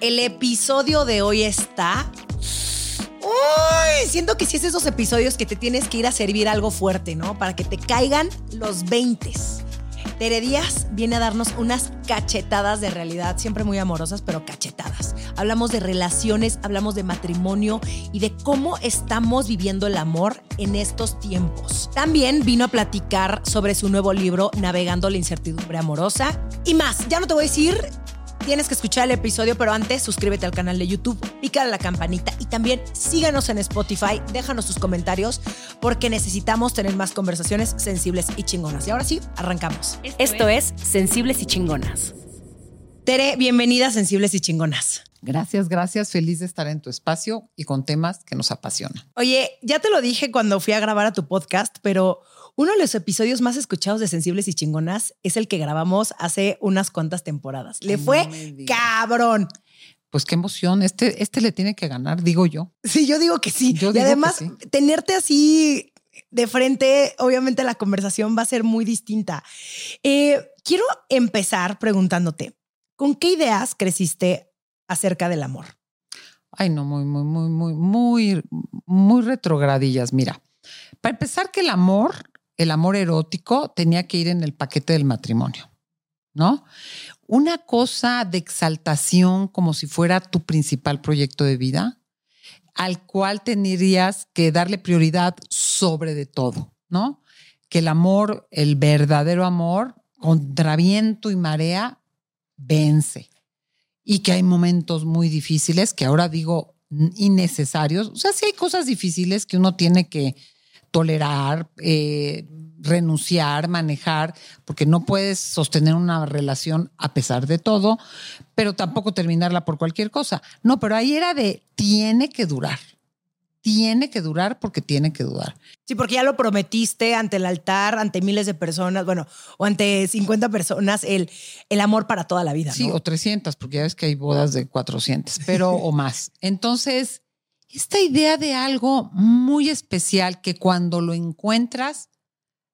El episodio de hoy está. Uy, siento que si es esos episodios que te tienes que ir a servir algo fuerte, ¿no? Para que te caigan los 20. Tere Díaz viene a darnos unas cachetadas de realidad, siempre muy amorosas, pero cachetadas. Hablamos de relaciones, hablamos de matrimonio y de cómo estamos viviendo el amor en estos tiempos. También vino a platicar sobre su nuevo libro, Navegando la incertidumbre amorosa. Y más, ya no te voy a decir Tienes que escuchar el episodio, pero antes suscríbete al canal de YouTube, pícale la campanita y también síganos en Spotify, déjanos tus comentarios porque necesitamos tener más conversaciones sensibles y chingonas. Y ahora sí, arrancamos. Esto, es Sensibles y Chingonas. Tere, bienvenida a Sensibles y Chingonas. Gracias, gracias. Feliz de estar en tu espacio y con temas que nos apasionan. Oye, ya te lo dije cuando fui a grabar a tu podcast, pero uno de los episodios más escuchados de Sensibles y Chingonas es el que grabamos hace unas cuantas temporadas. Le fue cabrón. Pues qué emoción. Este, este le tiene que ganar, digo yo. Sí, yo digo que sí. y además, tenerte así de frente, obviamente la conversación va a ser muy distinta. Eh, quiero empezar preguntándote, ¿con qué ideas creciste acerca del amor? Ay, no, muy, muy, muy, muy, muy, muy retrogradillas. Mira, para empezar que el amor el amor erótico tenía que ir en el paquete del matrimonio, ¿no? Una cosa de exaltación como si fuera tu principal proyecto de vida, al cual tendrías que darle prioridad sobre de todo, ¿no? Que el amor, el verdadero amor, contra viento y marea, vence. Y que hay momentos muy difíciles que ahora digo innecesarios. O sea, sí hay cosas difíciles que uno tiene que tolerar, eh, renunciar, manejar, porque no puedes sostener una relación a pesar de todo, pero tampoco terminarla por cualquier cosa. No, pero ahí era de tiene que durar. Tiene que durar porque tiene que durar. Sí, porque ya lo prometiste ante el altar, ante miles de personas, bueno, o ante 50 personas, el, el amor para toda la vida. Sí, o 300, porque ya ves que hay bodas de 400, pero o más. Entonces, esta idea de algo muy especial que cuando lo encuentras,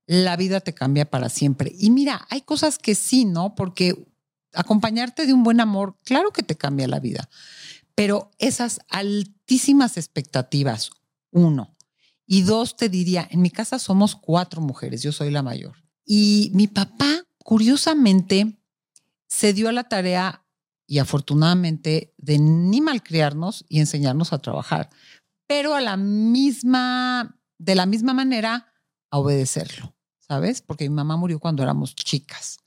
la vida te cambia para siempre. Y mira, hay cosas que sí, ¿no? Porque acompañarte de un buen amor, claro que te cambia la vida, pero esas altísimas expectativas, uno. Y dos, te diría, en mi casa somos cuatro mujeres, yo soy la mayor. Y mi papá, curiosamente, se dio a la tarea y afortunadamente de ni malcriarnos y enseñarnos a trabajar, pero a la misma, de la misma manera, a obedecerlo, ¿sabes? Porque mi mamá murió cuando éramos chicas.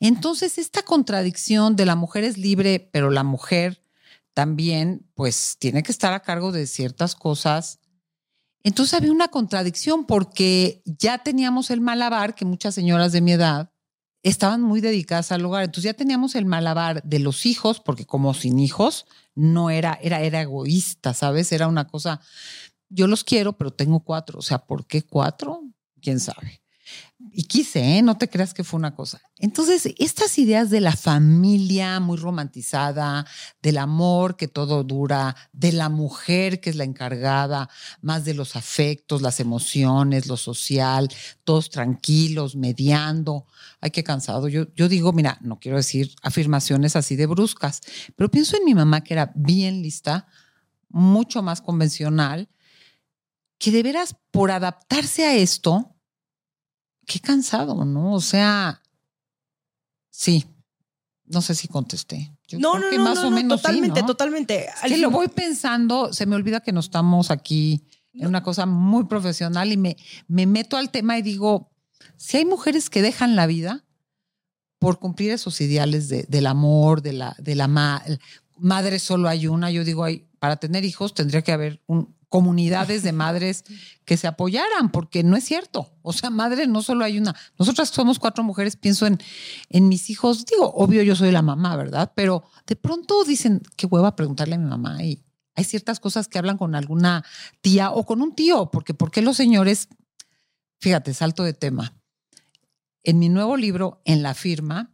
Entonces, esta contradicción de la mujer es libre, pero la mujer también, pues, tiene que estar a cargo de ciertas cosas. Entonces había una contradicción porque ya teníamos el malabar que muchas señoras de mi edad estaban muy dedicadas al hogar. Entonces ya teníamos el malabar de los hijos, porque como sin hijos no era, era, era egoísta, ¿sabes? Era una cosa, yo los quiero, pero tengo cuatro. O sea, ¿por qué cuatro? ¿Quién sabe? Y quise, ¿eh? no te creas que fue una cosa. Entonces, estas ideas de la familia muy romantizada, del amor que todo dura, de la mujer que es la encargada, más de los afectos, las emociones, lo social, todos tranquilos, mediando. Ay, qué cansado. Yo, yo digo, mira, no quiero decir afirmaciones así de bruscas, pero pienso en mi mamá que era bien lista, mucho más convencional, que de veras por adaptarse a esto, qué cansado, ¿no? O sea, sí, no sé si contesté. no, no, no, más o menos totalmente, totalmente. Es lo voy pensando, se me olvida que no estamos aquí en una cosa muy profesional y me, me meto al tema y digo, si hay mujeres que dejan la vida por cumplir esos ideales de, del amor, de la, de la madre solo hay una, yo digo, para tener hijos tendría que haber un, comunidades de madres que se apoyaran, porque no es cierto. O sea, madre no solo hay una. Nosotras somos cuatro mujeres, pienso en, en mis hijos. Digo, obvio, yo soy la mamá, ¿verdad? Pero de pronto dicen, qué hueva preguntarle a mi mamá. Y hay ciertas cosas que hablan con alguna tía o con un tío, porque ¿por qué los señores? Fíjate, salto de tema. En mi nuevo libro, en la firma,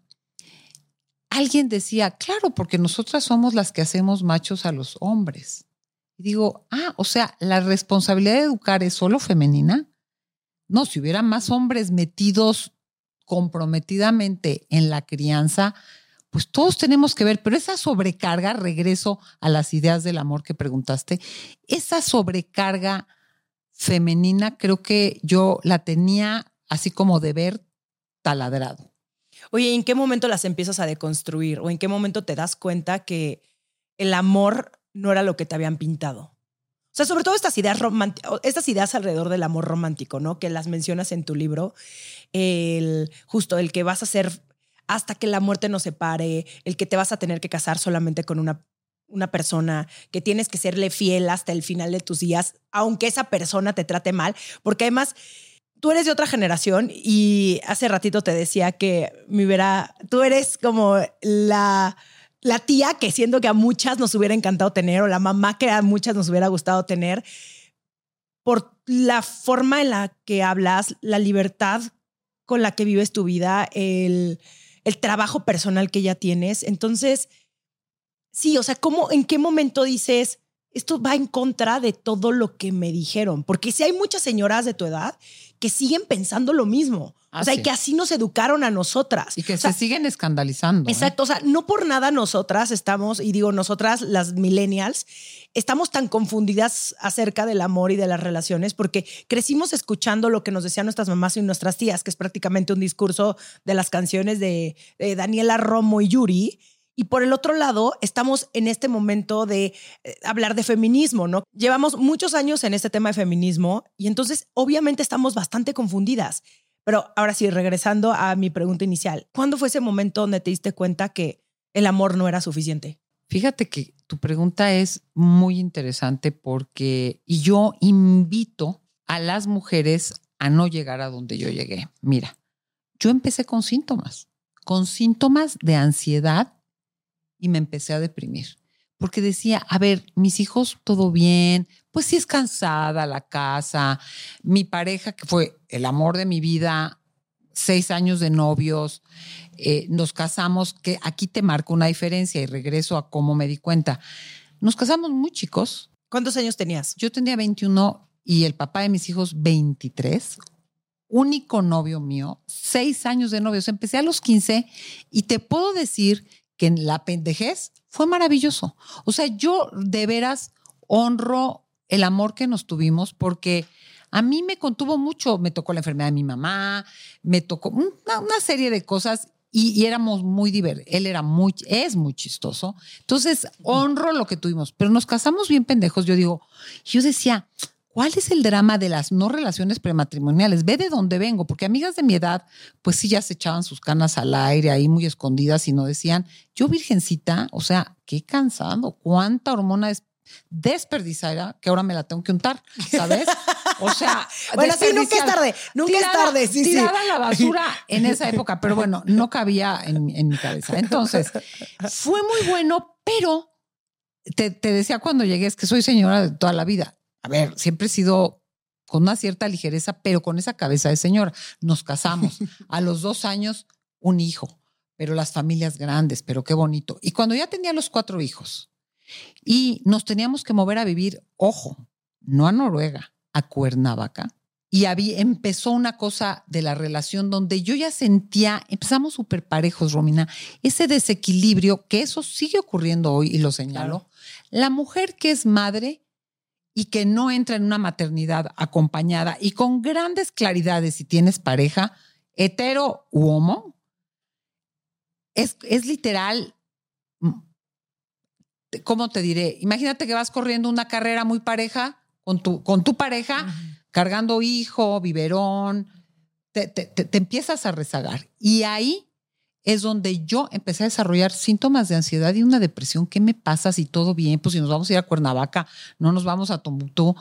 alguien decía, claro, porque nosotras somos las que hacemos machos a los hombres digo, ah, o sea, la responsabilidad de educar es solo femenina. No, si hubiera más hombres metidos comprometidamente en la crianza, pues todos tenemos que ver, pero esa sobrecarga, regreso a las ideas del amor que preguntaste, esa sobrecarga femenina creo que yo la tenía así como de ver taladrado. Oye, ¿en qué momento las empiezas a deconstruir? ¿O en qué momento te das cuenta que el amor no era lo que te habían pintado? O sea, sobre todo estas ideas, estas ideas alrededor del amor romántico, ¿no? Que las mencionas en tu libro. El, justo el que vas a ser hasta que la muerte nos separe, el que te vas a tener que casar solamente con una, una persona, que tienes que serle fiel hasta el final de tus días, aunque esa persona te trate mal, porque además tú eres de otra generación y hace ratito te decía que me hubiera, tú eres como la, la tía que siento que a muchas nos hubiera encantado tener o la mamá que a muchas nos hubiera gustado tener por la forma en la que hablas, la libertad con la que vives tu vida, el el trabajo personal que ya tienes. Entonces, sí, o sea, ¿cómo, en qué momento dices, esto va en contra de todo lo que me dijeron? Porque si hay muchas señoras de tu edad que siguen pensando lo mismo. o sea, y que así nos educaron a nosotras. Y que se siguen escandalizando. ¿eh? Exacto. O sea, no por nada nosotras estamos, y digo nosotras, las millennials, estamos tan confundidas acerca del amor y de las relaciones porque crecimos escuchando lo que nos decían nuestras mamás y nuestras tías, que es prácticamente un discurso de las canciones de, Daniela Romo y Yuri. Y por el otro lado, estamos en este momento de eh, hablar de feminismo, ¿no? Llevamos muchos años en este tema de feminismo y entonces obviamente estamos bastante confundidas. Pero ahora sí, regresando a mi pregunta inicial, ¿cuándo fue ese momento donde te diste cuenta que el amor no era suficiente? Fíjate que tu pregunta es muy interesante porque, yo invito a las mujeres a no llegar a donde yo llegué. Mira, yo empecé con síntomas, con síntomas de ansiedad y me empecé a deprimir. Porque decía, a ver, mis hijos, todo bien, pues sí es cansada la casa, mi pareja, que fue el amor de mi vida, seis años de novios, eh, nos casamos, que aquí te marco una diferencia y regreso a cómo me di cuenta. Nos casamos muy chicos. ¿Cuántos años tenías? Yo tenía 21 y el papá de mis hijos 23. Único novio mío, seis años de novios. Empecé a los 15 y te puedo decir que en la pendejez fue maravilloso. O sea, yo de veras honro el amor que nos tuvimos porque a mí me contuvo mucho, me tocó la enfermedad de mi mamá, me tocó una, serie de cosas y, éramos muy divertidos. Él era muy, es muy chistoso. Entonces, honro lo que tuvimos, pero nos casamos bien pendejos. Yo digo, yo decía, ¿cuál es el drama de las no relaciones prematrimoniales? Ve de dónde vengo, porque amigas de mi edad, pues sí, ya se echaban sus canas al aire ahí muy escondidas y no decían, yo virgencita, o sea, qué cansado, cuánta hormona es desperdiciada que ahora me la tengo que untar, ¿sabes? O sea, bueno, sí, nunca es tarde, nunca es tarde, sí, tirada la basura en esa época, pero bueno, no cabía en, mi cabeza. Entonces, fue muy bueno, pero te, te decía cuando llegué, es que soy señora de toda la vida. A ver, siempre he sido con una cierta ligereza, pero con esa cabeza de señora. Nos casamos. A los dos años, un hijo, pero las familias grandes, pero qué bonito. Y cuando ya tenía los cuatro hijos, y nos teníamos que mover a vivir, ojo, no a Noruega, a Cuernavaca. Y había, empezó una cosa de la relación donde yo ya sentía, empezamos súper parejos, Romina, ese desequilibrio, que eso sigue ocurriendo hoy y lo señalo. La mujer que es madre y que no entra en una maternidad acompañada y con grandes claridades si tienes pareja, hetero u homo, es, es literal ¿cómo te diré? Imagínate que vas corriendo una carrera muy pareja con tu, con tu pareja, cargando hijo, biberón, te, te, empiezas a rezagar. Y ahí es donde yo empecé a desarrollar síntomas de ansiedad y una depresión. ¿Qué me pasa si todo bien? Pues si nos vamos a ir a Cuernavaca, no nos vamos a Tombuctú.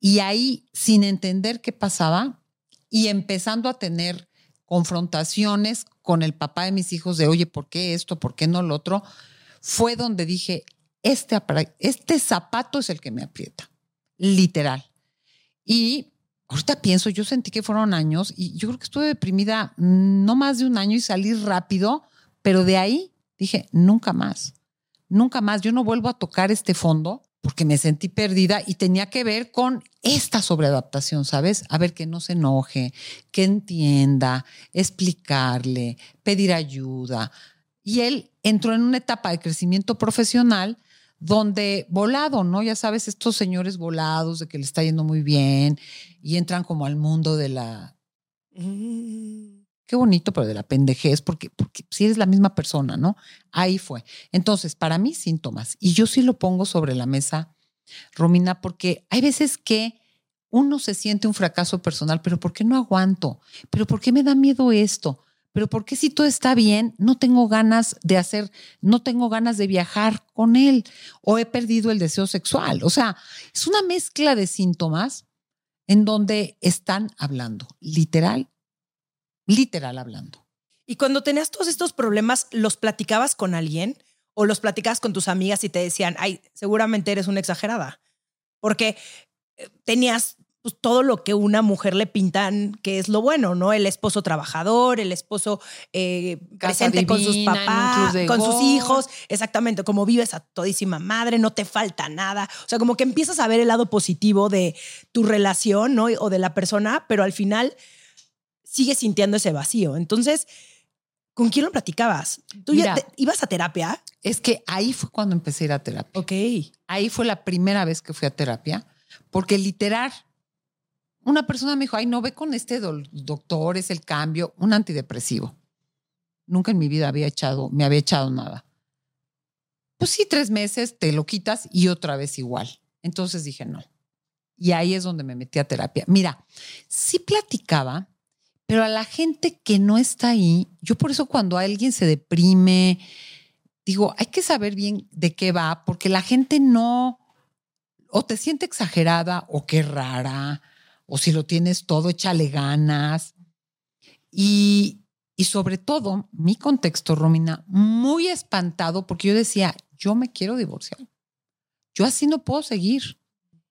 Y ahí, sin entender qué pasaba y empezando a tener confrontaciones con el papá de mis hijos de, oye, ¿por qué esto? ¿Por qué no lo otro? fue donde dije, este, este zapato es el que me aprieta, literal. Y ahorita pienso, yo sentí que fueron años y yo creo que estuve deprimida no más de un año y salí rápido, pero de ahí dije, nunca más, nunca más, yo no vuelvo a tocar este fondo porque me sentí perdida y tenía que ver con esta sobreadaptación, ¿sabes? A ver, que no se enoje, que entienda, explicarle, pedir ayuda, Y él entró en una etapa de crecimiento profesional donde volado, ¿no? Ya sabes, estos señores volados de que le está yendo muy bien y entran como al mundo de la... Mm. Qué bonito, pero de la pendejez, porque, porque si eres la misma persona, ¿no? Ahí fue. Entonces, para mí, síntomas. Y yo sí lo pongo sobre la mesa, Romina, porque hay veces que uno se siente un fracaso personal, pero ¿por qué no aguanto? ¿Pero por qué me da miedo esto? ¿Pero por qué si todo está bien, no tengo ganas de hacer, no tengo ganas de viajar con él o he perdido el deseo sexual? O sea, es una mezcla de síntomas en donde están hablando, literal, literal hablando. Y cuando tenías todos estos problemas, ¿los platicabas con alguien o los platicabas con tus amigas y te decían, ay, seguramente eres una exagerada? Porque eh, tenías pues, todo lo que una mujer le pintan que es lo bueno, ¿no? El esposo trabajador, el esposo eh, presente con sus papás, con sus hijos, exactamente, como vives a todísima madre, no te falta nada. O sea, como que empiezas a ver el lado positivo de tu relación, ¿no? O de la persona, pero al final sigues sintiendo ese vacío. Entonces, ¿con quién lo platicabas? ¿Tú ya te- ibas a terapia? Es que ahí fue cuando empecé a ir a terapia. Ok. Ahí fue la primera vez que fui a terapia, porque literal, una persona me dijo, ay, no ve con este doctor, es el cambio, un antidepresivo. Nunca en mi vida había echado, me había echado nada. Pues sí, tres meses, te lo quitas y otra vez igual. Entonces dije, no. Y ahí es donde me metí a terapia. Mira, sí platicaba, pero a la gente que no está ahí, yo por eso cuando alguien se deprime, digo, hay que saber bien de qué va, porque la gente no, o te siente exagerada, o qué rara, o si lo tienes todo, échale ganas. Y, y sobre todo, mi contexto, Romina, muy espantado, porque yo decía, yo me quiero divorciar. Yo así no puedo seguir.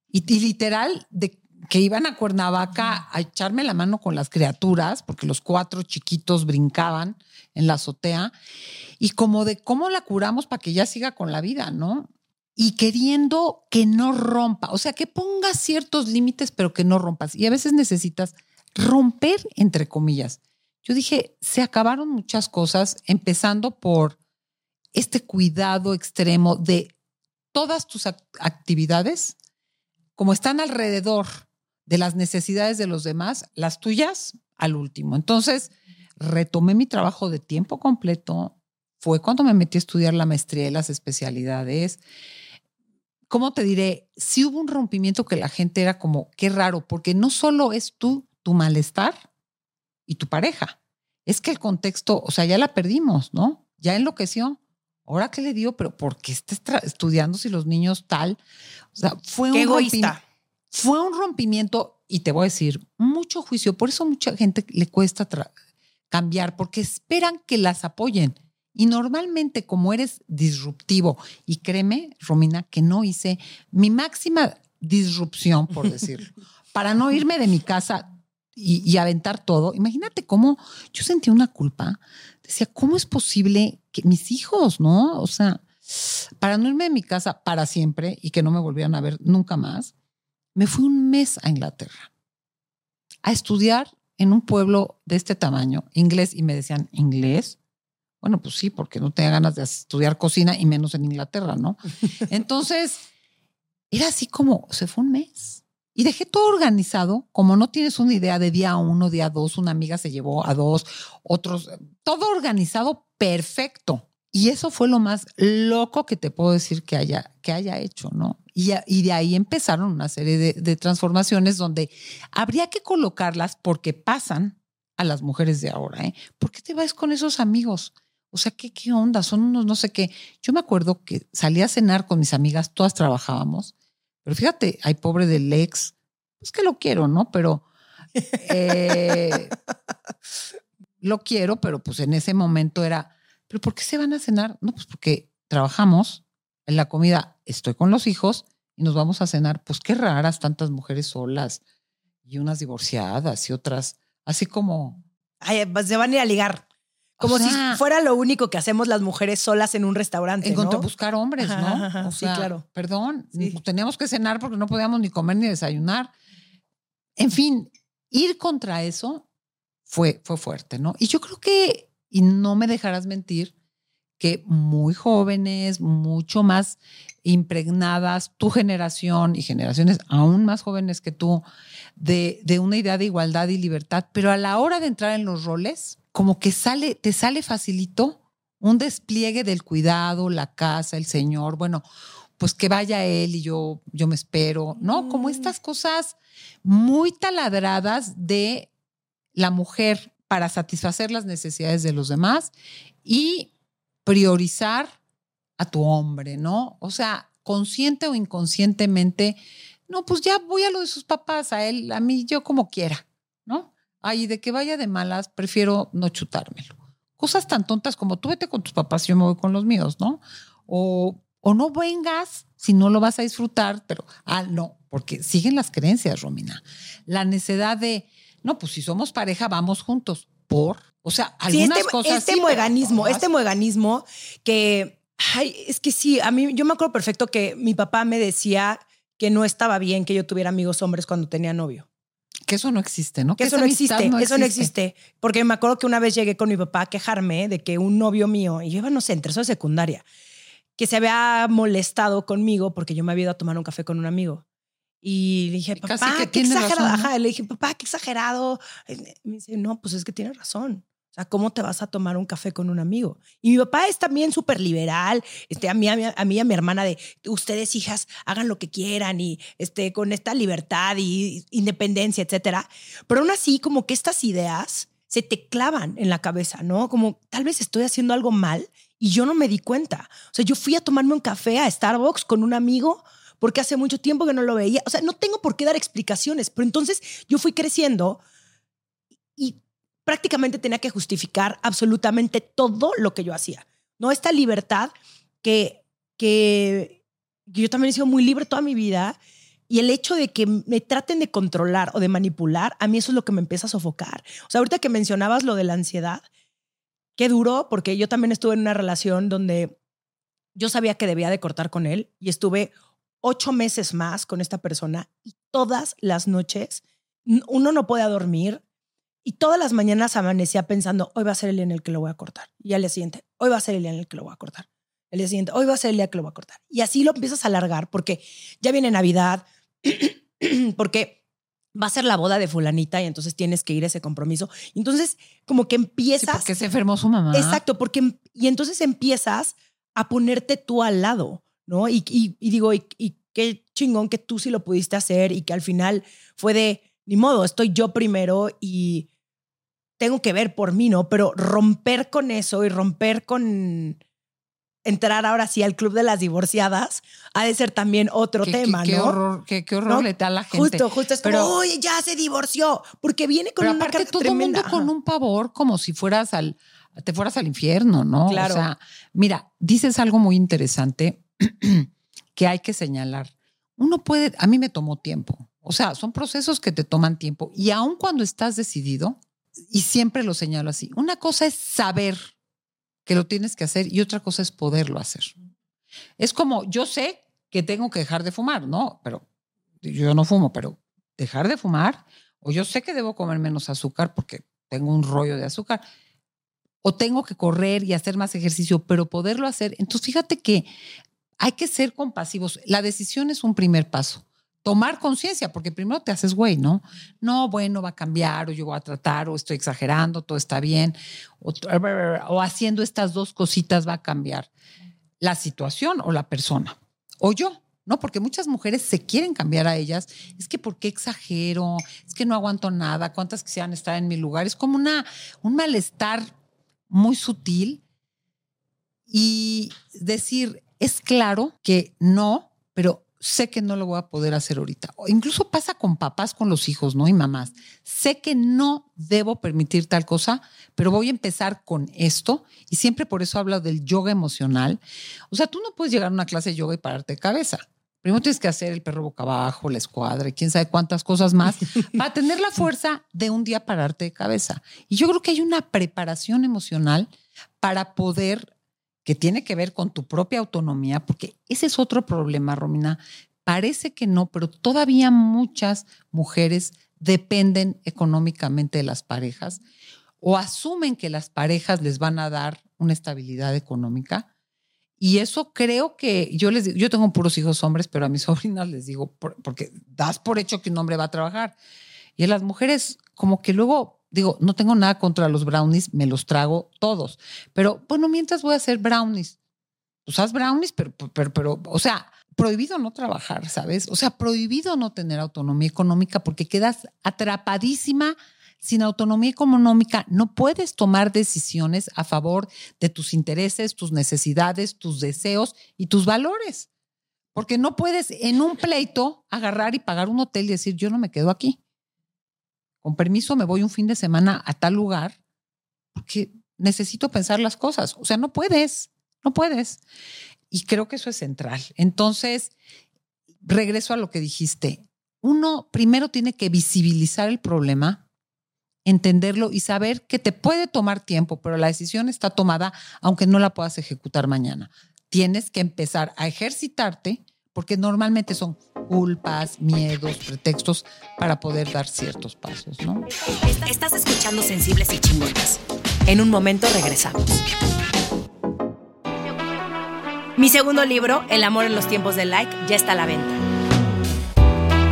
Y, y literal, de que iban a Cuernavaca a echarme la mano con las criaturas, porque los cuatro chiquitos brincaban en la azotea, y como de cómo la curamos para que ya siga con la vida, ¿no? Y queriendo que no rompa, o sea, que pongas ciertos límites, pero que no rompas. Y a veces necesitas romper, entre comillas. Yo dije, se acabaron muchas cosas, empezando por este cuidado extremo de todas tus ac- actividades, como están alrededor de las necesidades de los demás, las tuyas al último. Entonces, retomé mi trabajo de tiempo completo. Fue cuando me metí a estudiar la maestría y las especialidades. ¿Cómo te diré? Sí hubo un rompimiento que la gente era como, qué raro, porque no solo es tú, tu malestar y tu pareja. Es que el contexto, o sea, ya la perdimos, ¿no? Ya enloqueció. Ahora qué le dio, pero ¿por qué estás tra- estudiando si los niños tal? O sea, fue Qué un egoísta. fue un rompimiento y te voy a decir, mucho juicio. Por eso mucha gente le cuesta cambiar, porque esperan que las apoyen. Y normalmente como eres disruptivo, y créeme, Romina, que no hice mi máxima disrupción, por decirlo, para no irme de mi casa y, y aventar todo. Imagínate cómo yo sentía una culpa. Decía, ¿cómo es posible que mis hijos, no? O sea, para no irme de mi casa para siempre y que no me volvieran a ver nunca más, me fui un mes a Inglaterra a estudiar en un pueblo de este tamaño, inglés, y me decían, ¿inglés? Bueno, pues sí, porque no tenía ganas de estudiar cocina y menos en Inglaterra, ¿no? Entonces, era así como, se fue un mes. Y dejé todo organizado, como no tienes una idea de día uno, día dos, una amiga se llevó a dos, otros, todo organizado perfecto. Y eso fue lo más loco que te puedo decir que haya, que haya hecho, ¿no? Y, de ahí empezaron una serie de, de transformaciones donde habría que colocarlas porque pasan a las mujeres de ahora, ¿eh? ¿Por qué te vas con esos amigos? O sea, ¿qué, qué onda? Son unos no sé qué. Yo me acuerdo que salí a cenar con mis amigas, todas trabajábamos, pero fíjate, hay pobre del ex, pues que lo quiero, ¿no? Pero eh, lo quiero, pero pues en ese momento era, ¿pero por qué se van a cenar? No, pues porque trabajamos en la comida, estoy con los hijos y nos vamos a cenar. Pues qué raras tantas mujeres solas y unas divorciadas y otras, así como... Ay, pues se van a ir a ligar. Como O sea, si fuera lo único que hacemos las mujeres solas en un restaurante, Encontré ¿no? buscar hombres, ¿no? Ajá, ajá, O sí, sea, claro. Perdón, Sí. teníamos que cenar porque no podíamos ni comer ni desayunar. En fin, ir contra eso fue, fue fuerte, ¿no? Y yo creo que, y no me dejarás mentir, que muy jóvenes, mucho más impregnadas, tu generación y generaciones aún más jóvenes que tú, de, de una idea de igualdad y libertad, pero a la hora de entrar en los roles, como que sale, te sale facilito un despliegue del cuidado, la casa, el Señor, bueno, pues que vaya él y yo, yo me espero, ¿no? Como Mm. estas cosas muy taladradas de la mujer para satisfacer las necesidades de los demás y priorizar a tu hombre, ¿no? O sea, consciente o inconscientemente, no, pues ya voy a lo de sus papás, a él, a mí, yo como quiera. Ay, de que vaya de malas, prefiero no chutármelo. Cosas tan tontas como tú vete con tus papás, yo me voy con los míos, ¿no? O, o no vengas si no lo vas a disfrutar, pero, ah, no, porque siguen las creencias, Romina. La necesidad de, no, pues si somos pareja, vamos juntos. ¿Por? O sea, Sí, algunas este, cosas. este sí, mueganismo, este mueganismo que, ay, es que sí, a mí, yo me acuerdo perfecto que mi papá me decía que no estaba bien que yo tuviera amigos hombres cuando tenía novio. Que eso no existe, ¿no? Que eso no existe, eso no existe. Porque me acuerdo que una vez llegué con mi papá a quejarme de que un novio mío, y yo iba, no sé, en tercero secundaria, que se había molestado conmigo porque yo me había ido a tomar un café con un amigo. Y le dije, papá, que qué exagerado. razón, ¿no? Ajá, le dije, papá, qué exagerado. Me dice, no, pues es que tiene razón. Sea, ¿cómo te vas a tomar un café con un amigo? Y mi papá es también súper liberal. Este, a, mí, a, mí, a mí y a mi hermana de, ustedes hijas, hagan lo que quieran y este, con esta libertad y independencia, etcétera. Pero aún así, como que estas ideas se te clavan en la cabeza, ¿no? Como tal vez estoy haciendo algo mal y yo no me di cuenta. O sea, yo fui a tomarme un café a Starbucks con un amigo porque hace mucho tiempo que no lo veía. O sea, no tengo por qué dar explicaciones, pero entonces yo fui creciendo y prácticamente tenía que justificar absolutamente todo lo que yo hacía. ¿No? Esta libertad que, que, yo también he sido muy libre toda mi vida y el hecho de que me traten de controlar o de manipular, a mí eso es lo que me empieza a sofocar. O sea, ahorita que mencionabas lo de la ansiedad, qué duro, porque yo también estuve en una relación donde yo sabía que debía de cortar con él y estuve ocho meses más con esta persona y todas las noches uno no puede dormir y todas las mañanas amanecía pensando, hoy va a ser el día en el que lo voy a cortar. Y al día siguiente, hoy va a ser el día en el que lo voy a cortar. El día siguiente, hoy va a ser el día que lo voy a cortar. Y así lo empiezas a alargar porque ya viene Navidad, porque va a ser la boda de fulanita y entonces tienes que ir a ese compromiso. Y entonces como que Sí, empiezas... porque se enfermó su mamá. Exacto, porque em- y entonces empiezas a ponerte tú al lado, ¿no? Y, y- y digo, y, y qué chingón que tú sí lo pudiste hacer y que al final fue de, ni modo, estoy yo primero y tengo que ver por mí, ¿no? Pero romper con eso y romper con entrar ahora sí al club de las divorciadas ha de ser también otro Qué- tema, qué, qué ¿no? horror, qué, qué horror ¿No? le da a la gente. Justo, justo es como, Pero- oye, ya se divorció, porque viene con Pero una aparte carga todo tremenda. mundo con un pavor como si fueras al, te fueras al infierno, ¿no? Claro. O sea, mira, dices algo muy interesante que hay que señalar. Uno puede, a mí me tomó tiempo. O sea, son procesos que te toman tiempo. Y aun cuando estás decidido, y siempre lo señalo así, una cosa es saber que lo tienes que hacer y otra cosa es poderlo hacer. Es como, yo sé que tengo que dejar de fumar, ¿no? Pero yo no fumo, pero dejar de fumar, o yo sé que debo comer menos azúcar porque tengo un rollo de azúcar, o tengo que correr y hacer más ejercicio, pero poderlo hacer. Entonces, fíjate que hay que ser compasivos. La decisión es un primer paso. Tomar conciencia, porque primero te haces güey, ¿no? No, bueno, va a cambiar, o yo voy a tratar, o estoy exagerando, todo está bien, o, o haciendo estas dos cositas va a cambiar la situación o la persona, o yo. ¿no? Porque muchas mujeres se quieren cambiar a ellas. Es que, ¿por qué exagero? Es que no aguanto nada. ¿Cuántas quisieran estar en mi lugar? Es como una, un malestar muy sutil y decir, es claro que no, pero sé que no lo voy a poder hacer ahorita. O incluso pasa con papás, con los hijos, ¿no? Y mamás. Sé que no debo permitir tal cosa, pero voy a empezar con esto. Y siempre por eso hablo del yoga emocional. O sea, tú no puedes llegar a una clase de yoga y pararte de cabeza. Primero tienes que hacer el perro boca abajo, la escuadra y quién sabe cuántas cosas más para tener la fuerza de un día pararte de cabeza. Y yo creo que hay una preparación emocional para poder, que tiene que ver con tu propia autonomía, porque ese es otro problema, Romina. Parece que no, pero todavía muchas mujeres dependen económicamente de las parejas o asumen que las parejas les van a dar una estabilidad económica. Y eso creo que yo les digo, yo tengo puros hijos hombres, pero a mis sobrinas les digo, porque das por hecho que un hombre va a trabajar. Y a las mujeres, como que luego, digo, no tengo nada contra los brownies, me los trago todos. Pero bueno, mientras voy a hacer brownies, pues haz brownies, pero, pero, pero, o sea, prohibido no trabajar, ¿sabes? O sea, prohibido no tener autonomía económica porque quedas atrapadísima sin autonomía económica no puedes tomar decisiones a favor de tus intereses, tus necesidades, tus deseos y tus valores. Porque no puedes en un pleito agarrar y pagar un hotel y decir, yo no me quedo aquí. Con permiso, me voy un fin de semana a tal lugar porque necesito pensar las cosas. O sea, no puedes, no puedes. Y creo que eso es central. Entonces, regreso a lo que dijiste. Uno primero tiene que visibilizar el problema, entenderlo y saber que te puede tomar tiempo, pero la decisión está tomada aunque no la puedas ejecutar mañana. Tienes que empezar a ejercitarte porque normalmente son culpas, miedos, pretextos para poder dar ciertos pasos, ¿no? Estás escuchando Sensibles y Chingonas. En un momento regresamos. Mi segundo libro, El amor en los tiempos del like, ya está a la venta.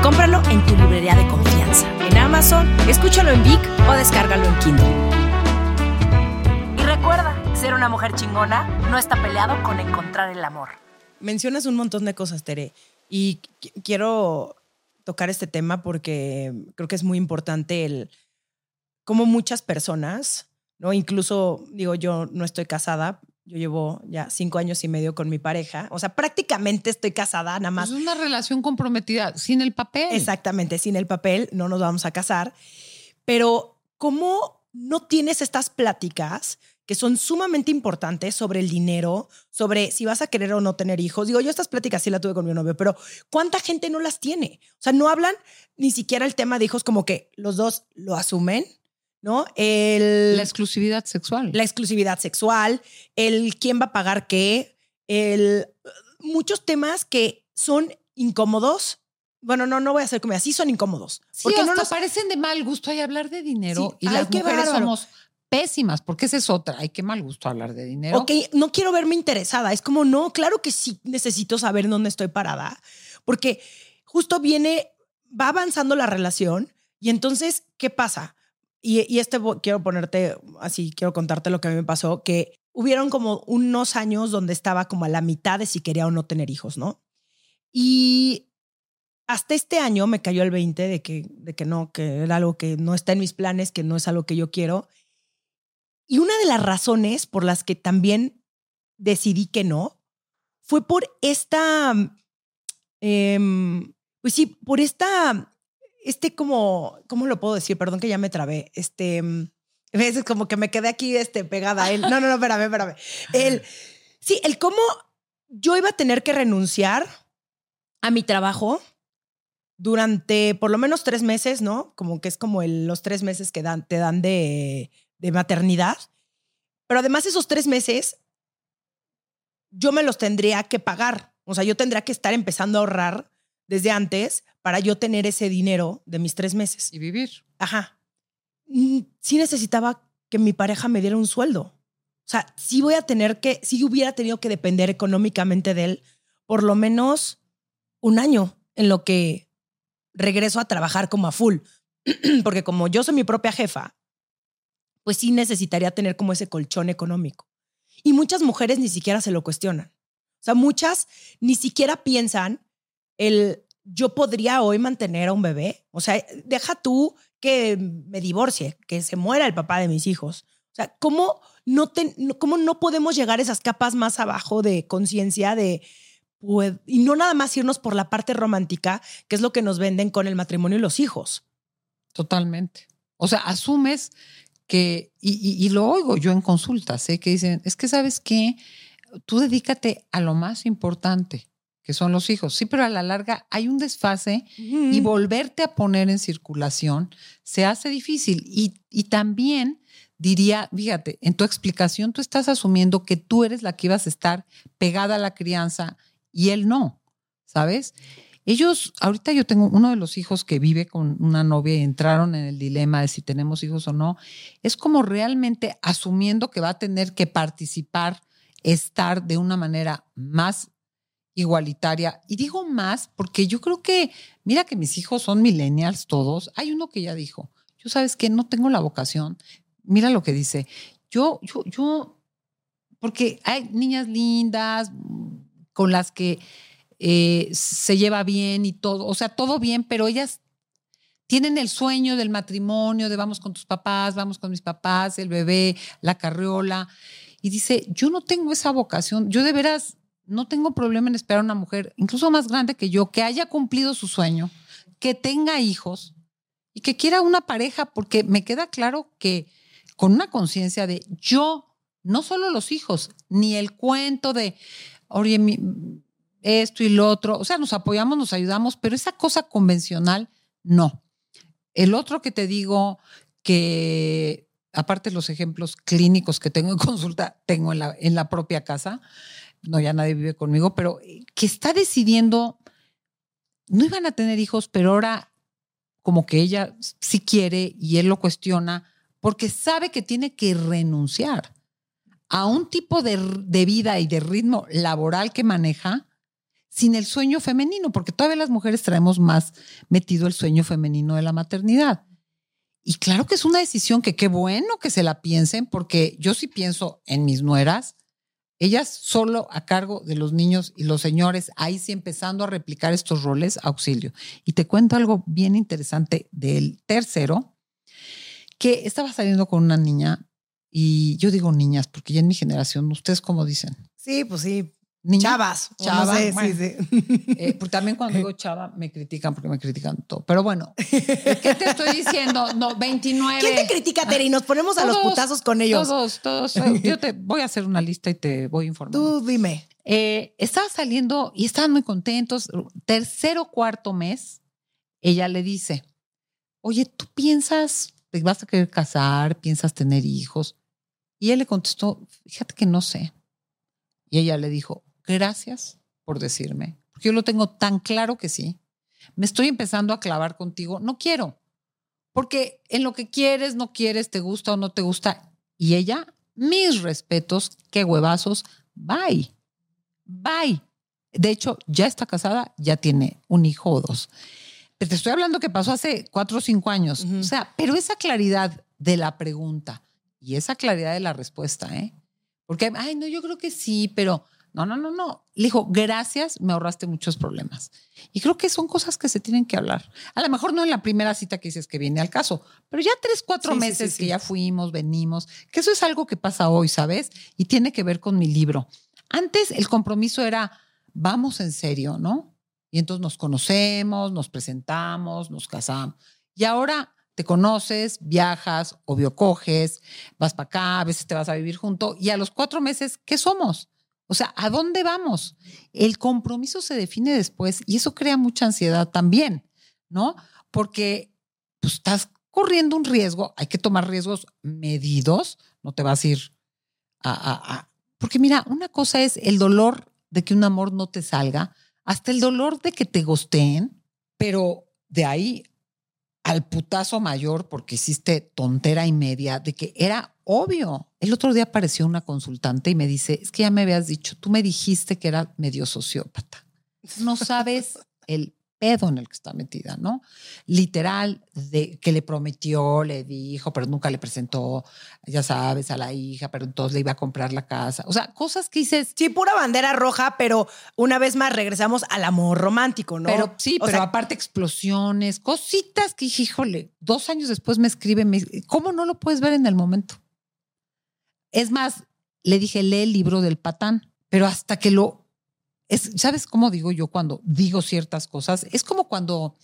Cómpralo en tu librería de confianza, en Amazon, escúchalo en Vic o descárgalo en Kindle. Y recuerda, ser una mujer chingona no está peleado con encontrar el amor. Mencionas un montón de cosas, Tere, y quiero tocar este tema porque creo que es muy importante el cómo muchas personas, ¿no? Incluso, digo, yo no estoy casada, yo llevo ya cinco años y medio con mi pareja. O sea, prácticamente estoy casada, nada más. Es una relación comprometida, sin el papel. Exactamente, sin el papel, no nos vamos a casar. Pero, ¿cómo no tienes estas pláticas que son sumamente importantes sobre el dinero, sobre si vas a querer o no tener hijos? Digo, yo estas pláticas sí las tuve con mi novio, pero ¿cuánta gente no las tiene? O sea, no hablan ni siquiera el tema de hijos como que los dos lo asumen ¿no? El, la exclusividad sexual. La exclusividad sexual, el quién va a pagar qué, el, muchos temas que son incómodos. Bueno, no, no voy a hacer como así son incómodos. Sí, porque no nos parecen de mal gusto hay hablar de dinero y las mujeres somos pésimas, porque esa es otra. Hay que mal gusto hablar de dinero. Ok, no quiero verme interesada. Es como, no, claro que sí necesito saber dónde estoy parada, porque justo viene, va avanzando la relación y entonces, ¿qué pasa? Y, este quiero ponerte así, quiero contarte lo que a mí me pasó, que hubieron como unos años donde estaba como a la mitad de si quería o no tener hijos, ¿no? Y hasta este año me cayó el 20 de que, de que no, que era algo que no está en mis planes, que no es algo que yo quiero. Y una de las razones por las que también decidí que no fue por esta, em, pues sí, por esta este como, ¿cómo lo puedo decir? Perdón que ya me trabé. Este, mm, a veces como que me quedé aquí este, pegada a él. No, no, no, espérame, espérame. El, sí, el cómo yo iba a tener que renunciar a mi trabajo durante por lo menos tres meses, ¿no? Como que es como los tres meses que te dan de, de maternidad. Pero además esos tres meses yo me los tendría que pagar. O sea, yo tendría que estar empezando a ahorrar desde antes para yo tener ese dinero de mis tres meses. Y vivir. Ajá. Mm, sí necesitaba que mi pareja me diera un sueldo. O sea, sí voy a tener que, sí hubiera tenido que depender económicamente de él por lo menos un año en lo que regreso a trabajar como a full. Porque como yo soy mi propia jefa, pues sí necesitaría tener como ese colchón económico. Y muchas mujeres ni siquiera se lo cuestionan. O sea, muchas ni siquiera piensan el yo podría hoy mantener a un bebé. O sea, deja tú que me divorcie, que se muera el papá de mis hijos. O sea, ¿cómo no, cómo no podemos llegar a esas capas más abajo de conciencia de... Pues, y no nada más irnos por la parte romántica, que es lo que nos venden con el matrimonio y los hijos. Totalmente. O sea, asumes que, y, y lo oigo yo en consultas, ¿eh? que dicen, es que sabes qué, tú dedícate a lo más importante que son los hijos. Sí, pero a la larga hay un desfase y volverte a poner en circulación se hace difícil. Y, y también diría, fíjate, en tu explicación tú estás asumiendo que tú eres la que ibas a estar pegada a la crianza y él no, ¿sabes? Ellos, ahorita yo tengo uno de los hijos que vive con una novia y entraron en el dilema de si tenemos hijos o no, es como realmente asumiendo que va a tener que participar, estar de una manera más igualitaria. Y digo más porque yo creo que, mira que mis hijos son millennials todos. Hay uno que ya dijo, yo sabes que no tengo la vocación. Mira lo que dice. Yo, yo, yo, porque hay niñas lindas con las que eh, se lleva bien y todo, o sea, todo bien, pero ellas tienen el sueño del matrimonio, de vamos con tus papás, vamos con mis papás, el bebé, la carriola. Y dice, yo no tengo esa vocación, yo de veras no tengo problema en esperar a una mujer, incluso más grande que yo, que haya cumplido su sueño, que tenga hijos y que quiera una pareja, porque me queda claro que con una conciencia de yo, no solo los hijos, ni el cuento de, oye, mi, esto y lo otro. O sea, nos apoyamos, nos ayudamos, pero esa cosa convencional, no. El otro que te digo que, aparte de los ejemplos clínicos que tengo en consulta, tengo en la, en la propia casa, no, ya nadie vive conmigo, pero eh, que está decidiendo, no iban a tener hijos, pero ahora como que ella sí quiere y él lo cuestiona porque sabe que tiene que renunciar a un tipo de, de, vida y de ritmo laboral que maneja sin el sueño femenino, porque todavía las mujeres traemos más metido el sueño femenino de la maternidad. Y claro que es una decisión que qué bueno que se la piensen, porque yo sí pienso en mis nueras, ellas solo a cargo de los niños y los señores, ahí sí empezando a replicar estos roles auxilio. Y te cuento algo bien interesante del tercero, que estaba saliendo con una niña, y yo digo niñas, porque ya en mi generación, ¿ustedes cómo dicen? Sí, pues sí, Chavas. Chavas. sí, sí. Eh, porque también cuando digo chava me critican porque me critican todo. Pero bueno, ¿qué te estoy diciendo? No, 29. ¿Quién te critica, Terry? Nos ponemos a los putazos con ellos. Todos, todos. Yo te voy a hacer una lista y te voy a informar. Tú dime. Eh, estaba saliendo y estaban muy contentos. Tercero, cuarto mes, ella le dice, oye, ¿tú piensas, te vas a querer casar? ¿Piensas tener hijos? Y él le contestó, fíjate que no sé. Y ella le dijo, gracias por decirme, porque yo lo tengo tan claro que sí. Me estoy empezando a clavar contigo, no quiero, porque en lo que quieres, no quieres, te gusta o no te gusta. Y ella, mis respetos, qué huevazos, bye, bye. De hecho, ya está casada, ya tiene un hijo o dos. Pero te estoy hablando que pasó hace cuatro o cinco años. O sea, pero esa claridad de la pregunta y esa claridad de la respuesta, ¿eh? Porque, ay, no, yo creo que sí, pero no, no, no, no. Le dijo, gracias, me ahorraste muchos problemas. Y creo que son cosas que se tienen que hablar. A lo mejor no en la primera cita que dices que viene al caso, pero ya tres, cuatro meses que ya fuimos, venimos, que eso es algo que pasa hoy, ¿sabes? Y tiene que ver con mi libro. Antes el compromiso era, vamos en serio, ¿no? Y entonces nos conocemos, nos presentamos, nos casamos. Y ahora te conoces, viajas, obvio coges, vas para acá, a veces te vas a vivir junto y a los cuatro meses, ¿qué somos? O sea, ¿a dónde vamos? El compromiso se define después y eso crea mucha ansiedad también, ¿no? Porque pues, estás corriendo un riesgo, hay que tomar riesgos medidos, no te vas a ir a, Porque mira, una cosa es el dolor de que un amor no te salga, hasta el dolor de que te gosteen, pero de ahí al putazo mayor porque hiciste tontera y media de que era obvio. El otro día apareció una consultante y me dice, es que ya me habías dicho, tú me dijiste que era medio sociópata. No sabes el pedo en el que está metida, ¿no? Literal, de que le prometió, le dijo, pero nunca le presentó, ya sabes, a la hija, pero entonces le iba a comprar la casa. O sea, cosas que dices. Sí, pura bandera roja, pero una vez más regresamos al amor romántico, ¿no? Pero sí, pero aparte explosiones, cositas que, híjole, dos años después me escribe, me, ¿cómo no lo puedes ver en el momento? Es más, le dije, lee el libro del patán, pero hasta que lo ¿sabes cómo digo yo cuando digo ciertas cosas? Es como cuando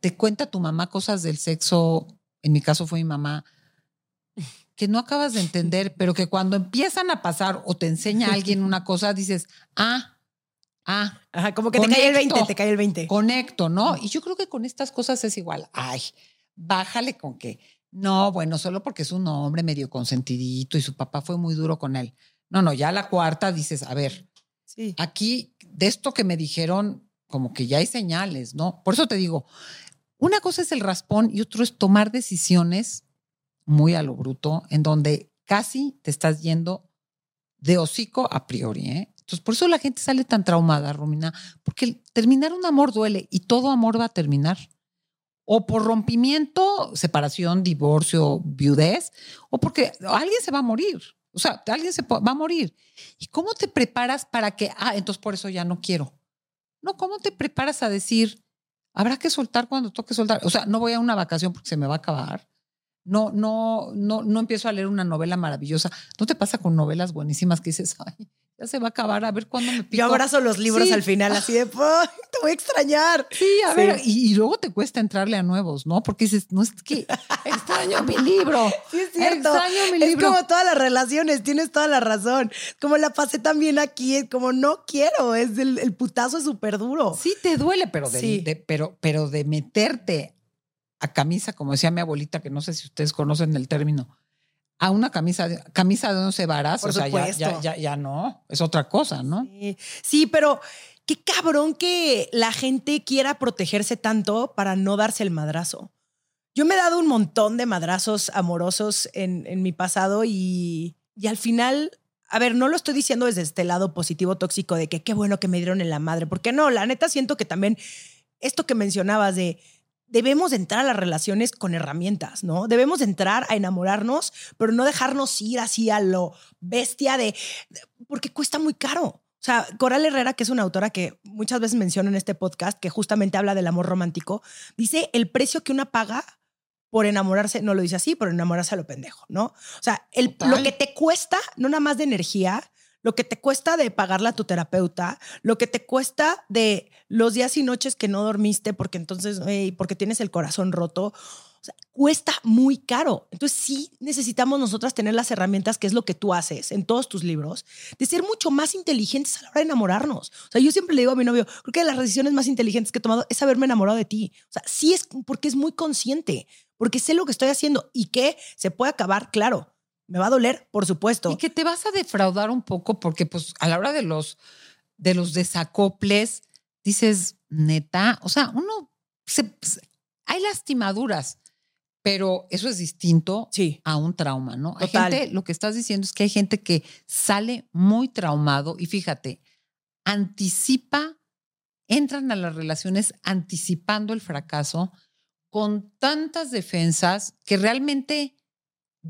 te cuenta tu mamá cosas del sexo, en mi caso fue mi mamá, que no acabas de entender, pero que cuando empiezan a pasar o te enseña alguien una cosa, dices, ah, ah. Ajá, como que te cae el 20, te cae el 20. Conecto, ¿no? Y yo creo que con estas cosas es igual. Ay, bájale con que, no, bueno, solo porque es un hombre medio consentidito y su papá fue muy duro con él. No, no, ya la cuarta dices, a ver, sí. aquí de esto que me dijeron, como que ya hay señales, ¿no? Por eso te digo, una cosa es el raspón y otro es tomar decisiones muy a lo bruto, en donde casi te estás yendo de hocico a priori, ¿eh? Entonces, por eso la gente sale tan traumada, Romina, porque terminar un amor duele y todo amor va a terminar. O por rompimiento, separación, divorcio, viudez, o porque alguien se va a morir. O sea, alguien se va a morir. ¿Y cómo te preparas para que, ah, entonces por eso ya no quiero? No, ¿cómo te preparas a decir, habrá que soltar cuando toque soltar? O sea, no voy a una vacación porque se me va a acabar. No, no, no, no empiezo a leer una novela maravillosa. ¿No te pasa con novelas buenísimas que dices, ay, ya se va a acabar, a ver cuándo me pico. Yo abrazo los libros al final, así de, te voy a extrañar. Sí, a ver, y, luego te cuesta entrarle a nuevos, ¿no? Porque dices, no es que extraño mi libro. Sí, es cierto. Extraño mi libro. Es como todas las relaciones, tienes toda la razón. Como la pasé también aquí, es como no quiero, es el, putazo es súper duro. Sí, te duele, pero de, pero, pero de meterte a camisa, como decía mi abuelita, que no sé si ustedes conocen el término, a una camisa, de, camisa de 11 varas, o sea, ya, ya, ya, no, es otra cosa, ¿no? Sí. pero qué cabrón que la gente quiera protegerse tanto para no darse el madrazo. Yo me he dado un montón de madrazos amorosos en, en mi pasado y, y al final a ver, no lo estoy diciendo desde este lado positivo tóxico de que qué bueno que me dieron en la madre, porque no, la neta siento que también esto que mencionabas de debemos entrar a las relaciones con herramientas, ¿no? Debemos entrar a enamorarnos, pero no dejarnos ir así a lo bestia de, porque cuesta muy caro. O sea, Coral Herrera, que es una autora que muchas veces menciono en este podcast, que justamente habla del amor romántico, dice el precio que una paga por enamorarse, no lo dice así, por enamorarse a lo pendejo, ¿no? O sea, el, lo que te cuesta, no nada más de energía, lo que te cuesta de pagarla a tu terapeuta, lo que te cuesta de los días y noches que no dormiste porque entonces, porque tienes el corazón roto. cuesta muy caro. Entonces sí necesitamos nosotras tener las herramientas, que es lo que tú haces en todos tus libros, de ser mucho más inteligentes a la hora de enamorarnos. O sea, yo siempre le digo a mi novio, creo que las decisiones más inteligentes que he tomado es haberme enamorado de ti. O sea, sí es porque es muy consciente, porque sé lo que estoy haciendo y que se puede acabar, claro me va a doler, por supuesto. Y que te vas a defraudar un poco porque pues a la hora de los, de los desacoples, dices, neta, o sea, uno, se, pues, hay lastimaduras, pero eso es distinto a un trauma, ¿no? Hay gente, lo que estás diciendo es que hay gente que sale muy traumado y fíjate, anticipa, entran a las relaciones anticipando el fracaso con tantas defensas que realmente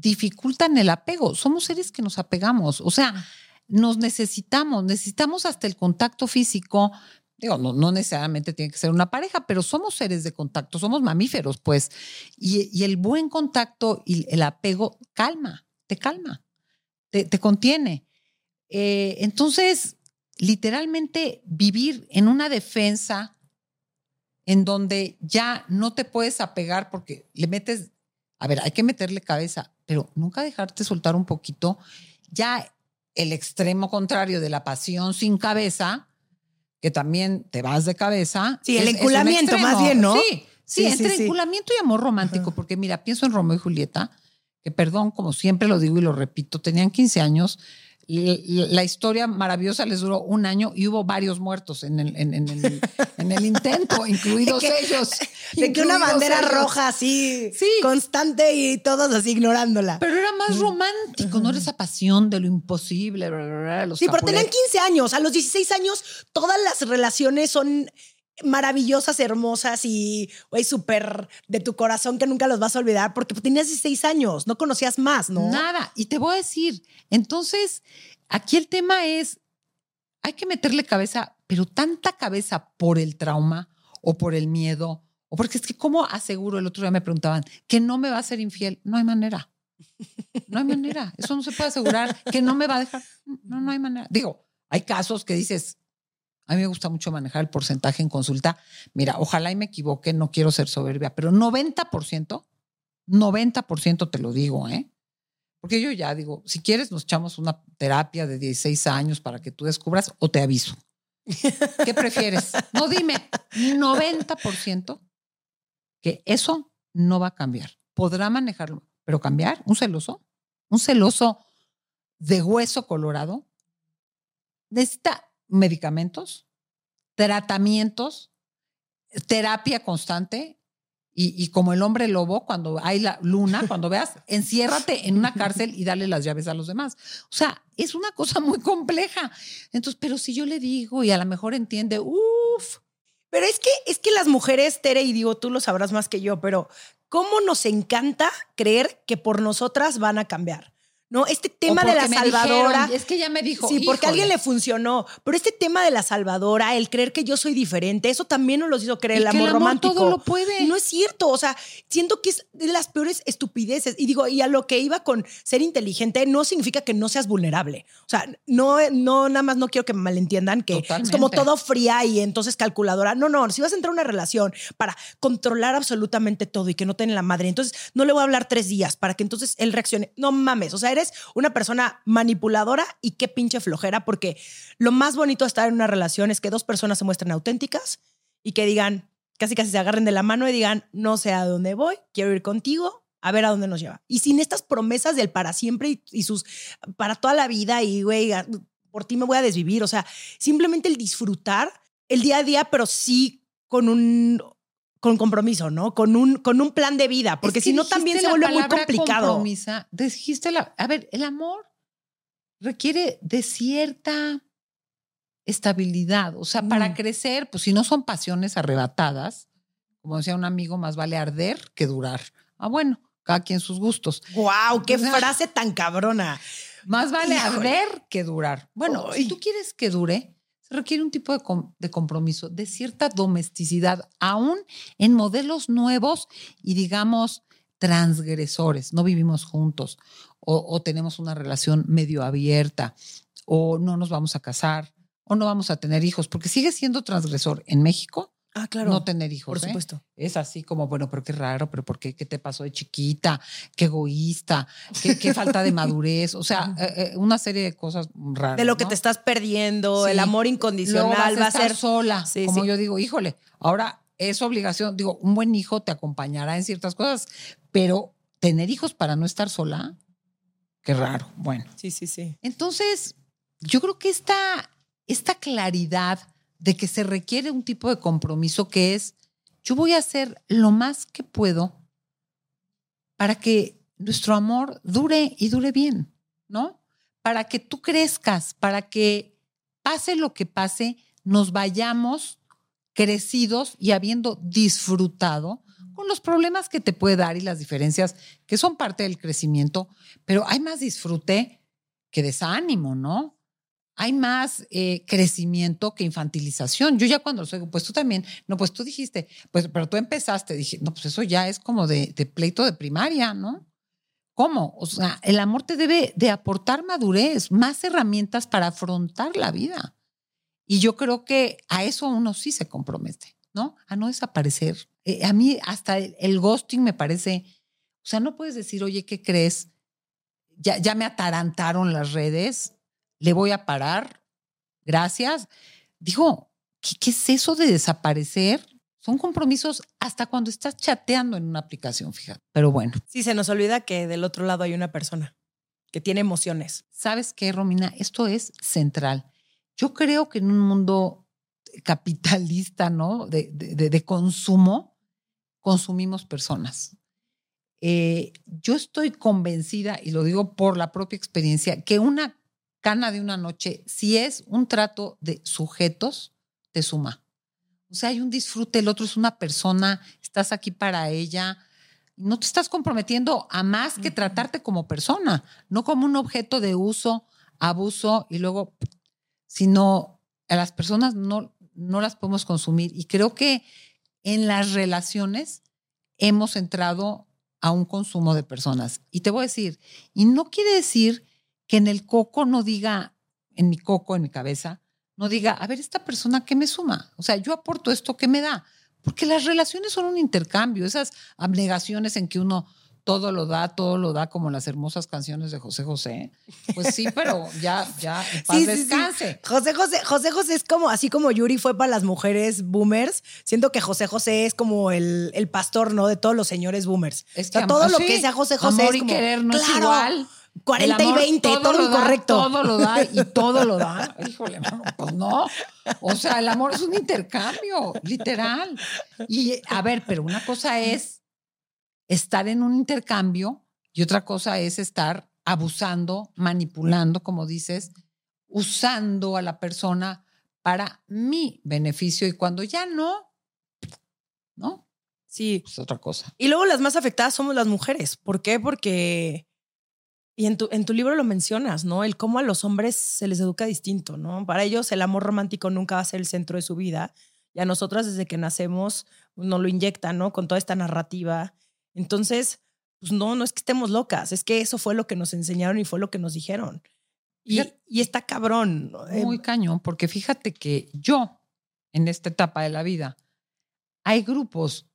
dificultan el apego. Somos seres que nos apegamos, o sea, nos necesitamos, necesitamos hasta el contacto físico. Digo, no, necesariamente tiene que ser una pareja, pero somos seres de contacto, somos mamíferos, pues. Y, el buen contacto y el apego calma, te calma, te, contiene. Eh, entonces, literalmente vivir en una defensa en donde ya no te puedes apegar porque le metes, a ver, hay que meterle cabeza, pero nunca dejarte soltar un poquito. Ya el extremo contrario de la pasión sin cabeza, que también te vas de cabeza. Sí, el enculamiento más bien, ¿no? Sí, sí, entre enculamiento y amor romántico, porque mira, pienso en Romeo y Julieta, que perdón, como siempre lo digo y lo repito, tenían 15 años la historia maravillosa les duró un año y hubo varios muertos en el, en, el, intento, incluidos ellos. De que una bandera roja así, constante y todos así ignorándola. Pero era más romántico, no era esa pasión de lo imposible. sí, pero tenían 15 años. A los 16 años, todas las relaciones son maravillosas, hermosas y, güey, súper de tu corazón que nunca los vas a olvidar porque tenías 16 años, no conocías más, ¿no? Nada. Y te voy a decir, entonces, aquí el tema es, hay que meterle cabeza, pero tanta cabeza por el trauma o por el miedo, o porque es que, ¿cómo aseguro? El otro día me preguntaban, que no me va a ser infiel. No hay manera. No hay manera. Eso no se puede asegurar. Que no me va a dejar. No, no hay manera. Digo, hay casos que dices, a mí me gusta mucho manejar el porcentaje en consulta. Mira, ojalá y me equivoque, no quiero ser soberbia, pero 90%, 90% te lo digo, ¿eh? Porque yo ya digo, si quieres nos echamos una terapia de 16 años para que tú descubras o te aviso. ¿Qué prefieres? No dime, 90% que eso no va a cambiar. Podrá manejarlo, pero cambiar, un celoso, un celoso de hueso colorado, necesita medicamentos, tratamientos, terapia constante. Y, y como el hombre lobo, cuando hay la luna, cuando veas, enciérrate en una cárcel y dale las llaves a los demás. O sea, es una cosa muy compleja. Entonces, pero si yo le digo y a lo mejor entiende, uff, Pero es que, es que las mujeres, Tere, y digo, tú lo sabrás más que yo, pero ¿cómo nos encanta creer que por nosotras van a cambiar? ¿No? Este tema de la salvadora. dijeron, es que ya me dijo. Sí, porque a alguien le funcionó. Pero este tema de la salvadora, el creer que yo soy diferente, eso también nos lo hizo creer el amor romántico. todo lo puede. No es cierto. O sea, siento que es de las peores estupideces. Y digo, y a lo que iba con ser inteligente, no significa que no seas vulnerable. O sea, no, no, nada más no quiero que me malentiendan que es como todo fría y entonces calculadora. No, no, si vas a entrar a una relación para controlar absolutamente todo y que no te den la madre, entonces no le voy a hablar tres días para que entonces él reaccione. No mames. O sea, una persona manipuladora y qué pinche flojera, porque lo más bonito de estar en una relación es que dos personas se muestren auténticas y que digan, casi casi se agarren de la mano y digan, no sé a dónde voy, quiero ir contigo, a ver a dónde nos lleva. Y sin estas promesas del para siempre y, y sus, para toda la vida y, güey, por ti me voy a desvivir. O sea, simplemente el disfrutar el día a día, pero sí con un con compromiso, ¿no? Con un, con un plan de vida, porque Es que si no también se vuelve muy complicado. compromisa, dijiste la, a ver, el amor requiere de cierta estabilidad, o sea, para Mm. crecer, pues si no son pasiones arrebatadas, como decía un amigo, más vale arder que durar. Ah, bueno, cada quien sus gustos. ¡Wow! ¡Qué O sea, frase tan cabrona! Más vale Híjole. arder que durar. Bueno, si tú quieres que dure, requiere un tipo de, de compromiso, de cierta domesticidad, aún en modelos nuevos y digamos transgresores. No vivimos juntos o, o tenemos una relación medio abierta o no nos vamos a casar o no vamos a tener hijos, porque sigue siendo transgresor en México Ah, claro. no tener hijos. por ¿eh? supuesto. Es así como, bueno, pero qué raro, pero ¿por qué? ¿Qué te pasó de chiquita? Qué egoísta, qué, qué falta de madurez. O sea, eh, eh, una serie de cosas raras. De lo que ¿no? te estás perdiendo, Sí. el amor Luego incondicional vas a va a estar ser sola. Sí, como sí. yo digo, híjole, ahora es obligación. Digo, un buen hijo te acompañará en ciertas cosas, pero tener hijos para no estar sola, qué raro. Bueno, Sí, sí, sí. entonces yo creo que esta, esta claridad de que se requiere un tipo de compromiso que es, yo voy a hacer lo más que puedo para que nuestro amor dure y dure bien, ¿no? Para que tú crezcas, para que pase lo que pase, nos vayamos crecidos y habiendo disfrutado con los problemas que te puede dar y las diferencias que son parte del crecimiento, pero hay más disfrute que desánimo, ¿no? Hay más eh, crecimiento que infantilización. Yo ya cuando los oigo, pues tú también, no, pues tú dijiste, pues, pero tú empezaste, dije, no, pues eso ya es como de, de pleito de primaria, ¿no? ¿Cómo? O sea, el amor te debe de aportar madurez, más herramientas para afrontar la vida. Y yo creo que a eso uno sí se compromete, ¿no? A no desaparecer. Eh, a mí hasta el, el ghosting me parece, o sea, no puedes decir, oye, ¿qué crees? Ya, ya me atarantaron las redes, le voy a parar, gracias. Digo, ¿qué, qué es eso de desaparecer? Son compromisos hasta cuando estás chateando en una aplicación, fíjate. Pero bueno, Sí, se nos olvida que del otro lado hay una persona que tiene emociones. ¿sabes qué, Romina? Esto es central. Yo creo que en un mundo capitalista, ¿no? De, de- consumo, consumimos personas. Eh, yo estoy convencida, y lo digo por la propia experiencia, que una cana de una noche, si es un trato de sujetos, te suma. O sea, hay un disfrute, el otro es una persona, estás aquí para ella. No te estás comprometiendo a más que tratarte como persona, no como un objeto de uso, abuso y luego, sino a las personas no, no las podemos consumir. Y creo que en las relaciones hemos entrado a un consumo de personas. Y te voy a decir, y no quiere decir que en el coco no diga, en mi coco, en mi cabeza, no diga, a ver, esta persona, ¿qué me suma? O sea, yo aporto esto, ¿qué me da? Porque las relaciones son un intercambio, esas abnegaciones en que uno todo lo da, todo lo da, como las hermosas canciones de José José. Pues sí, pero ya, ya, en paz Sí, sí, sí. descanse. José José, José José es como, así como Yuri fue para las mujeres boomers, siento que José José es como el, el pastor, ¿no? De todos los señores boomers. Es O sea, que todo lo que sea José José amor es y como, querer no es claro, igual. 40 y 20, todo, incorrecto. todo lo da y todo lo da. Híjole, mano, pues no. O sea, el amor es un intercambio, literal. Y a ver, pero una cosa es estar en un intercambio y otra cosa es estar abusando, manipulando, como dices, usando a la persona para mi beneficio y cuando ya no, ¿no? Sí. Es otra cosa. Y luego las más afectadas somos las mujeres. ¿Por qué? Porque, y en tu, en tu libro lo mencionas, ¿no? El cómo a los hombres se les educa distinto, ¿no? Para ellos el amor romántico nunca va a ser el centro de su vida. Y a nosotras desde que nacemos nos lo inyectan, ¿no? Con toda esta narrativa. Entonces, pues no, no es que estemos locas, es que eso fue lo que nos enseñaron y fue lo que nos dijeron. Y, y está cabrón. eh, Muy cañón, porque fíjate que yo, en esta etapa de la vida, hay grupos,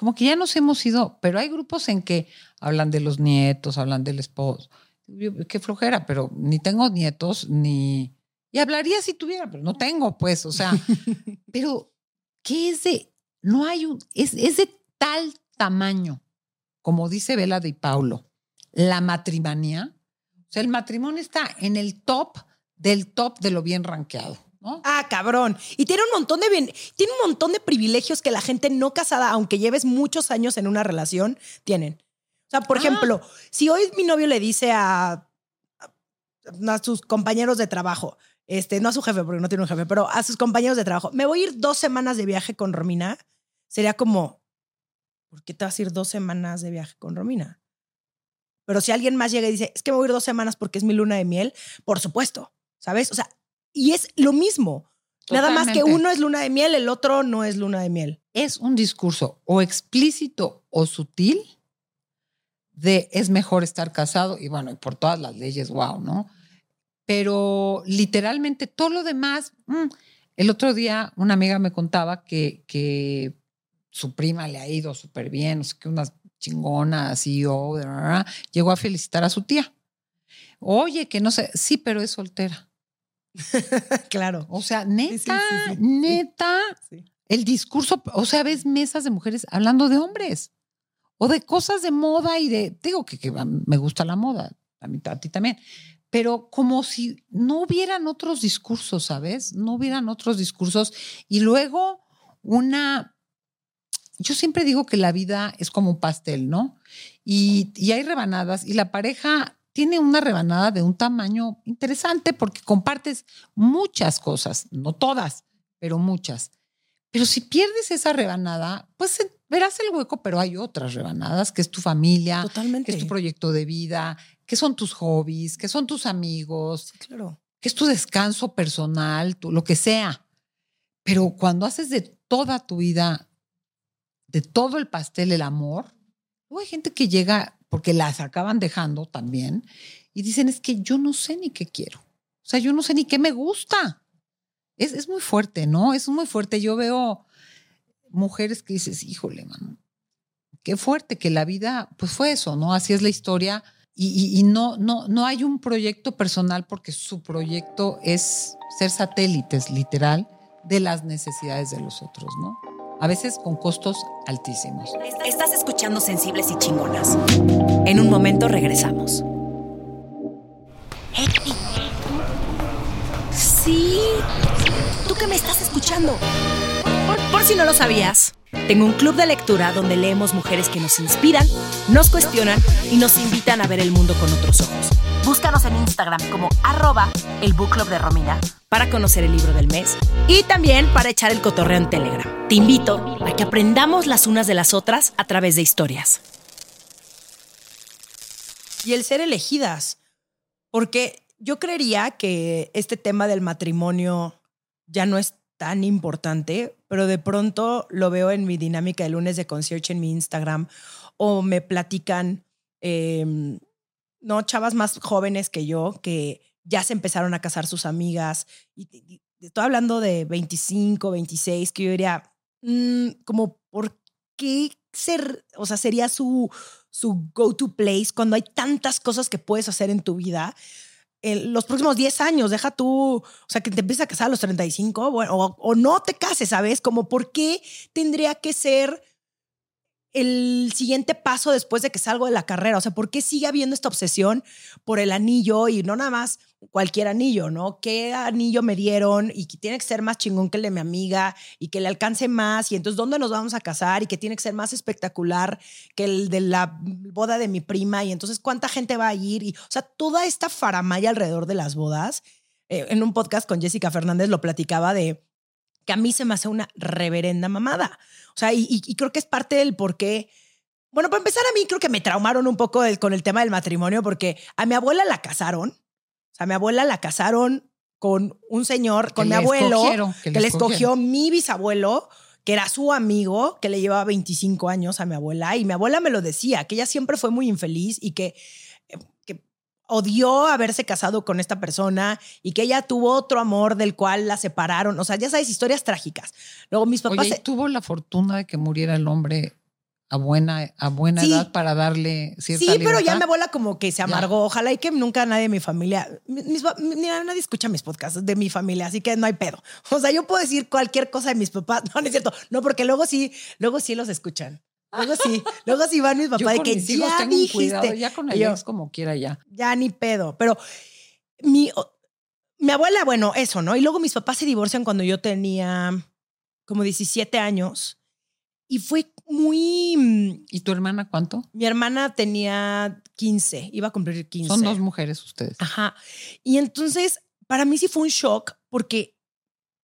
como que ya nos hemos ido, pero hay grupos en que hablan de los nietos, hablan del esposo. Yo, qué flojera, pero ni tengo nietos, ni... Y hablaría si tuviera, pero no tengo, pues, o sea, pero ¿qué es de? No hay un, es, es de tal tamaño, como dice Vela de Paulo, la matrimonía. O sea, el matrimonio está en el top del top de lo bien rankeado, ¿no? Ah, cabrón. Y tiene un montón de bien, tiene un montón de privilegios que la gente no casada, aunque lleves muchos años en una relación, tienen. O sea, por Ah. ejemplo, si hoy mi novio le dice a, a sus compañeros de trabajo, este, no a su jefe, porque no tiene un jefe, pero a sus compañeros de trabajo, me voy a ir dos semanas de viaje con Romina, sería como, ¿por qué te vas a ir dos semanas de viaje con Romina? Pero si alguien más llega y dice, es que me voy a ir dos semanas porque es mi luna de miel, por supuesto, ¿sabes? O sea, y es lo mismo. Nada más que uno es luna de miel, el otro no es luna de miel. es un discurso o explícito o sutil de es mejor estar casado y bueno, por todas las leyes, wow, ¿no? Pero literalmente todo lo demás, mm, el otro día una amiga me contaba que, que su prima le ha ido súper bien, no sé qué, una chingona CEO, bla, llegó a felicitar a su tía. Oye, que no sé, sí, pero es soltera. claro. O sea, neta, sí, sí. neta, el discurso, o sea, ves mesas de mujeres hablando de hombres o de cosas de moda y de, digo que, que me gusta la moda, a, mí, a ti también, pero como si no hubieran otros discursos, ¿sabes? No hubieran otros discursos y luego una, yo siempre digo que la vida es como un pastel, ¿no? Y, y hay rebanadas y la pareja tiene una rebanada de un tamaño interesante porque compartes muchas cosas, no todas, pero muchas. Pero si pierdes esa rebanada, pues eh, verás el hueco, pero hay otras rebanadas, que es tu familia, Totalmente. que es tu proyecto de vida, que son tus hobbies, que son tus amigos, Claro. que es tu descanso personal, tu- lo que sea. Pero cuando haces de toda tu vida, de todo el pastel, el amor, luego hay gente que llega, porque las acaban dejando también, y dicen, es que yo no sé ni qué quiero. O sea, yo no sé ni qué me gusta. Es, es muy fuerte, ¿no? Es muy fuerte. Yo veo mujeres que dices, híjole, mano, qué fuerte que la vida, pues fue eso, ¿no? Así es la historia. Y, y- no, no, no hay un proyecto personal porque su proyecto es ser satélites, literal, de las necesidades de los otros, ¿no? A veces con costos altísimos. Estás escuchando Sensibles y Chingonas. En un momento regresamos. Hey. Sí, tú que me estás escuchando. Por, por si no lo sabías, tengo un club de lectura donde leemos mujeres que nos inspiran, nos cuestionan y nos invitan a ver el mundo con otros ojos. Búscanos en Instagram como arroba el book club de Romina para conocer el libro del mes y también para echar el cotorreo en Telegram. Te invito a que aprendamos las unas de las otras a través de historias. Y el ser elegidas. Porque yo creería que este tema del matrimonio ya no es tan importante, pero de pronto lo veo en mi dinámica de lunes de concierge en mi Instagram o me platican, eh, no, chavas más jóvenes que yo que ya se empezaron a casar sus amigas. Y estoy hablando de 25, 26, que yo diría, mm, como, ¿por qué ser, o sea, sería su, su go-to place cuando hay tantas cosas que puedes hacer en tu vida? En los próximos 10 años, deja tú, o sea, que te empieces a casar a los 35, bueno, o, o no te cases, ¿sabes? Como, ¿por qué tendría que ser el siguiente paso después de que salgo de la carrera? O sea, ¿por qué sigue habiendo esta obsesión por el anillo y no nada más cualquier anillo, ¿no? ¿Qué anillo me dieron y que tiene que ser más chingón que el de mi amiga y que le alcance más y entonces dónde nos vamos a casar y que tiene que ser más espectacular que el de la boda de mi prima y entonces cuánta gente va a ir y, o sea, toda esta faramaya alrededor de las bodas. Eh, en un podcast con Jessica Fernández lo platicaba de que a mí se me hace una reverenda mamada. O sea, y, y- y creo que es parte del por qué. Bueno, para empezar, a mí creo que me traumaron un poco el- con el tema del matrimonio, porque a mi abuela la casaron. O sea, a mi abuela la casaron con un señor, con mi abuelo, que, que le escogió mi bisabuelo, que era su amigo, que le llevaba 25 años a mi abuela. Y mi abuela me lo decía, que ella siempre fue muy infeliz y que odió haberse casado con esta persona y que ella tuvo otro amor del cual la separaron. O sea, ya sabes, historias trágicas. Luego mis papás... Oye, se- ¿y tuvo la fortuna de que muriera el hombre a buena, a buena Sí. edad para darle cierta Sí, pero ya mi abuela como que se amargó. Ojalá y que nunca nadie de mi familia, mis- mira, nadie escucha mis podcasts de mi familia, así que no hay pedo. O sea, yo puedo decir cualquier cosa de mis papás. No, no es cierto. No, porque luego sí, luego sí los escuchan. Luego sí, luego sí van mis papás de que mis hijos ya tengo dijiste. cuidado, ya con el yo, ex como quiera ya. ya ni pedo. Pero mi, mi abuela, bueno, eso, ¿no? Y luego mis papás se divorcian cuando yo tenía como 17 años. Y fue muy... mm, ¿Y tu hermana cuánto? Mi hermana tenía 15, iba a cumplir 15. Son dos mujeres ustedes. Ajá. Y entonces, para mí sí fue un shock porque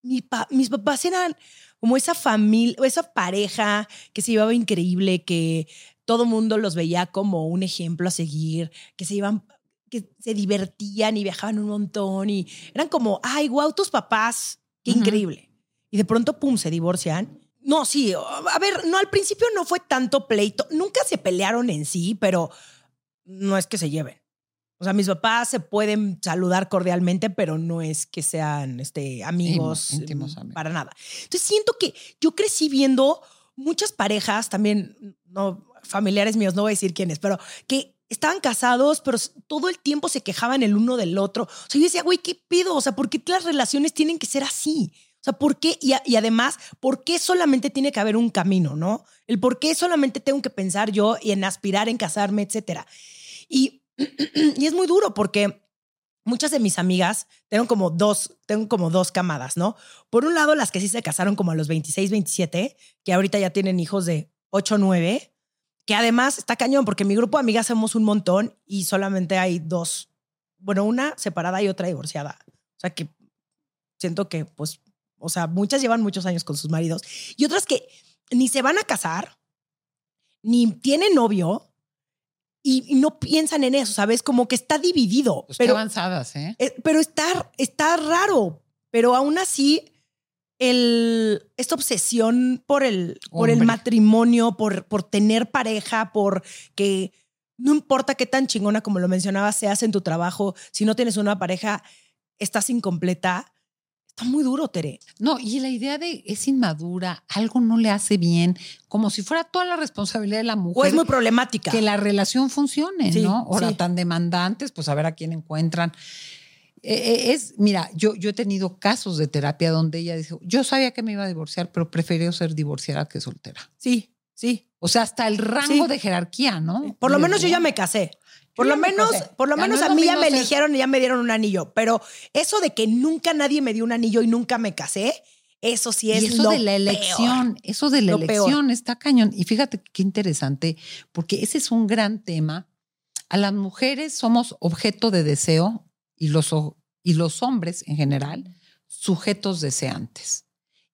mi pa- mis papás eran como esa familia, esa pareja que se llevaba increíble, que todo mundo los veía como un ejemplo a seguir, que se iban, que se divertían y viajaban un montón y eran como, ay, wow, tus papás, qué increíble. Y de pronto, pum, se divorcian. No, sí, a ver, no, al principio no fue tanto pleito, nunca se pelearon en sí, pero no es que se lleven. O sea, mis papás se pueden saludar cordialmente, pero no es que sean este, amigos Íntimos, mm, amigos. para nada. Entonces siento que yo crecí viendo muchas parejas, también no familiares míos, no voy a decir quiénes, pero que estaban casados, pero todo el tiempo se quejaban el uno del otro. O sea, yo decía, güey, ¿qué pido? O sea, ¿por qué las relaciones tienen que ser así? O sea, ¿por qué? Y, a- y además, ¿por qué solamente tiene que haber un camino, no? El por qué solamente tengo que pensar yo y en aspirar, en casarme, etcétera. Y, y es muy duro porque muchas de mis amigas tengo como dos, tengo como dos camadas, ¿no? Por un lado, las que sí se casaron como a los 26, 27, que ahorita ya tienen hijos de 8, 9, que además está cañón porque mi grupo de amigas somos un montón y solamente hay dos, bueno, una separada y otra divorciada. O sea que siento que, pues, o sea, muchas llevan muchos años con sus maridos y otras que ni se van a casar, ni tienen novio y, y no piensan en eso, ¿sabes? Como que está dividido. Pues qué pero, avanzadas, ¿eh? eh, pero está, está raro, pero aún así, el, esta obsesión por el, por el matrimonio, por, por tener pareja, por que no importa qué tan chingona, como lo mencionaba, seas en tu trabajo, si no tienes una pareja, estás incompleta. Está muy duro, Tere. No, y la idea de es inmadura, algo no le hace bien, como si fuera toda la responsabilidad de la mujer. O es muy problemática. que la relación funcione, Sí, ¿no? Ahora sí. tan demandantes, pues a ver a quién encuentran. Eh, eh, es, mira, yo, yo he tenido casos de terapia donde ella dijo, yo sabía que me iba a divorciar, pero prefirió ser divorciada que soltera. Sí, sí. O sea, hasta el rango Sí. de jerarquía, ¿no? Por lo menos yo ya me casé. Por lo menos, por lo Ya menos no a mí ya me eligieron y ya me dieron un anillo. Pero eso de que nunca nadie me dio un anillo y nunca me casé, eso sí es y eso lo de la peor. elección, eso de la Lo peor. elección está cañón. Y fíjate qué interesante, porque ese es un gran tema. A las mujeres somos objeto de deseo y los, y los hombres en general sujetos deseantes.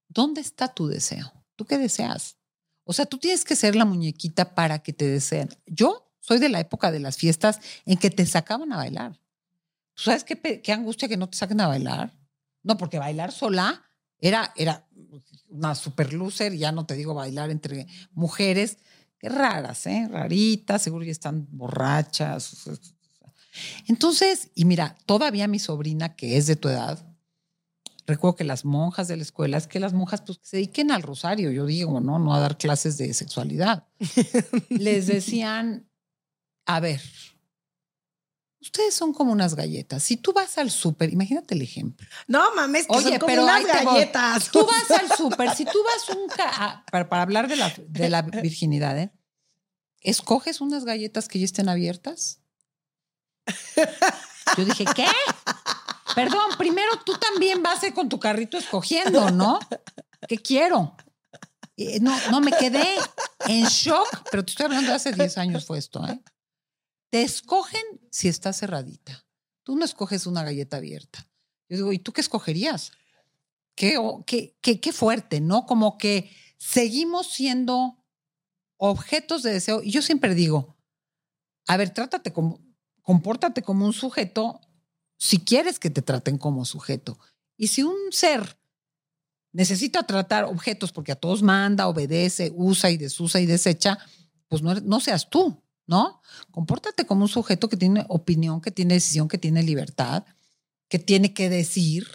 ¿Dónde está tu deseo? ¿Tú qué deseas? O sea, tú tienes que ser la muñequita para que te deseen. Yo soy de la época de las fiestas en que te sacaban a bailar. ¿Tú sabes qué angustia que no te saquen a bailar? No, porque bailar sola era, era una super loser, ya no te digo bailar entre mujeres, qué raras, ¿eh? Raritas, seguro ya están borrachas. Entonces, y mira, todavía mi sobrina, que es de tu edad, recuerdo que las monjas de la escuela, es que las monjas pues que se dediquen al rosario, yo digo, ¿no? No a dar clases de sexualidad. Les decían, a ver, ustedes son como unas galletas. Si tú vas al súper, imagínate el ejemplo. No mames, que Oye, son como pero unas galletas. Tú vas al súper, si tú vas un ca- para, para hablar de la, de la virginidad, ¿eh? ¿escoges unas galletas que ya estén abiertas? Yo dije, ¿qué? Perdón, primero tú también vas con tu carrito escogiendo, ¿no? ¿Qué quiero? No, no, me quedé en shock, pero te estoy hablando de hace 10 años fue esto, ¿eh? Te escogen si está cerradita. Tú no escoges una galleta abierta. Yo digo, ¿y tú qué escogerías? Qué, qué, qué, qué fuerte, ¿no? Como que seguimos siendo objetos de deseo. Y yo siempre digo, a ver, trátate como, compórtate como un sujeto si quieres que te traten como sujeto. Y si un ser necesita tratar objetos porque a todos manda, obedece, usa y desusa y desecha, pues no, no seas tú, ¿no? Compórtate como un sujeto que tiene opinión, que tiene decisión, que tiene libertad, que tiene que decir,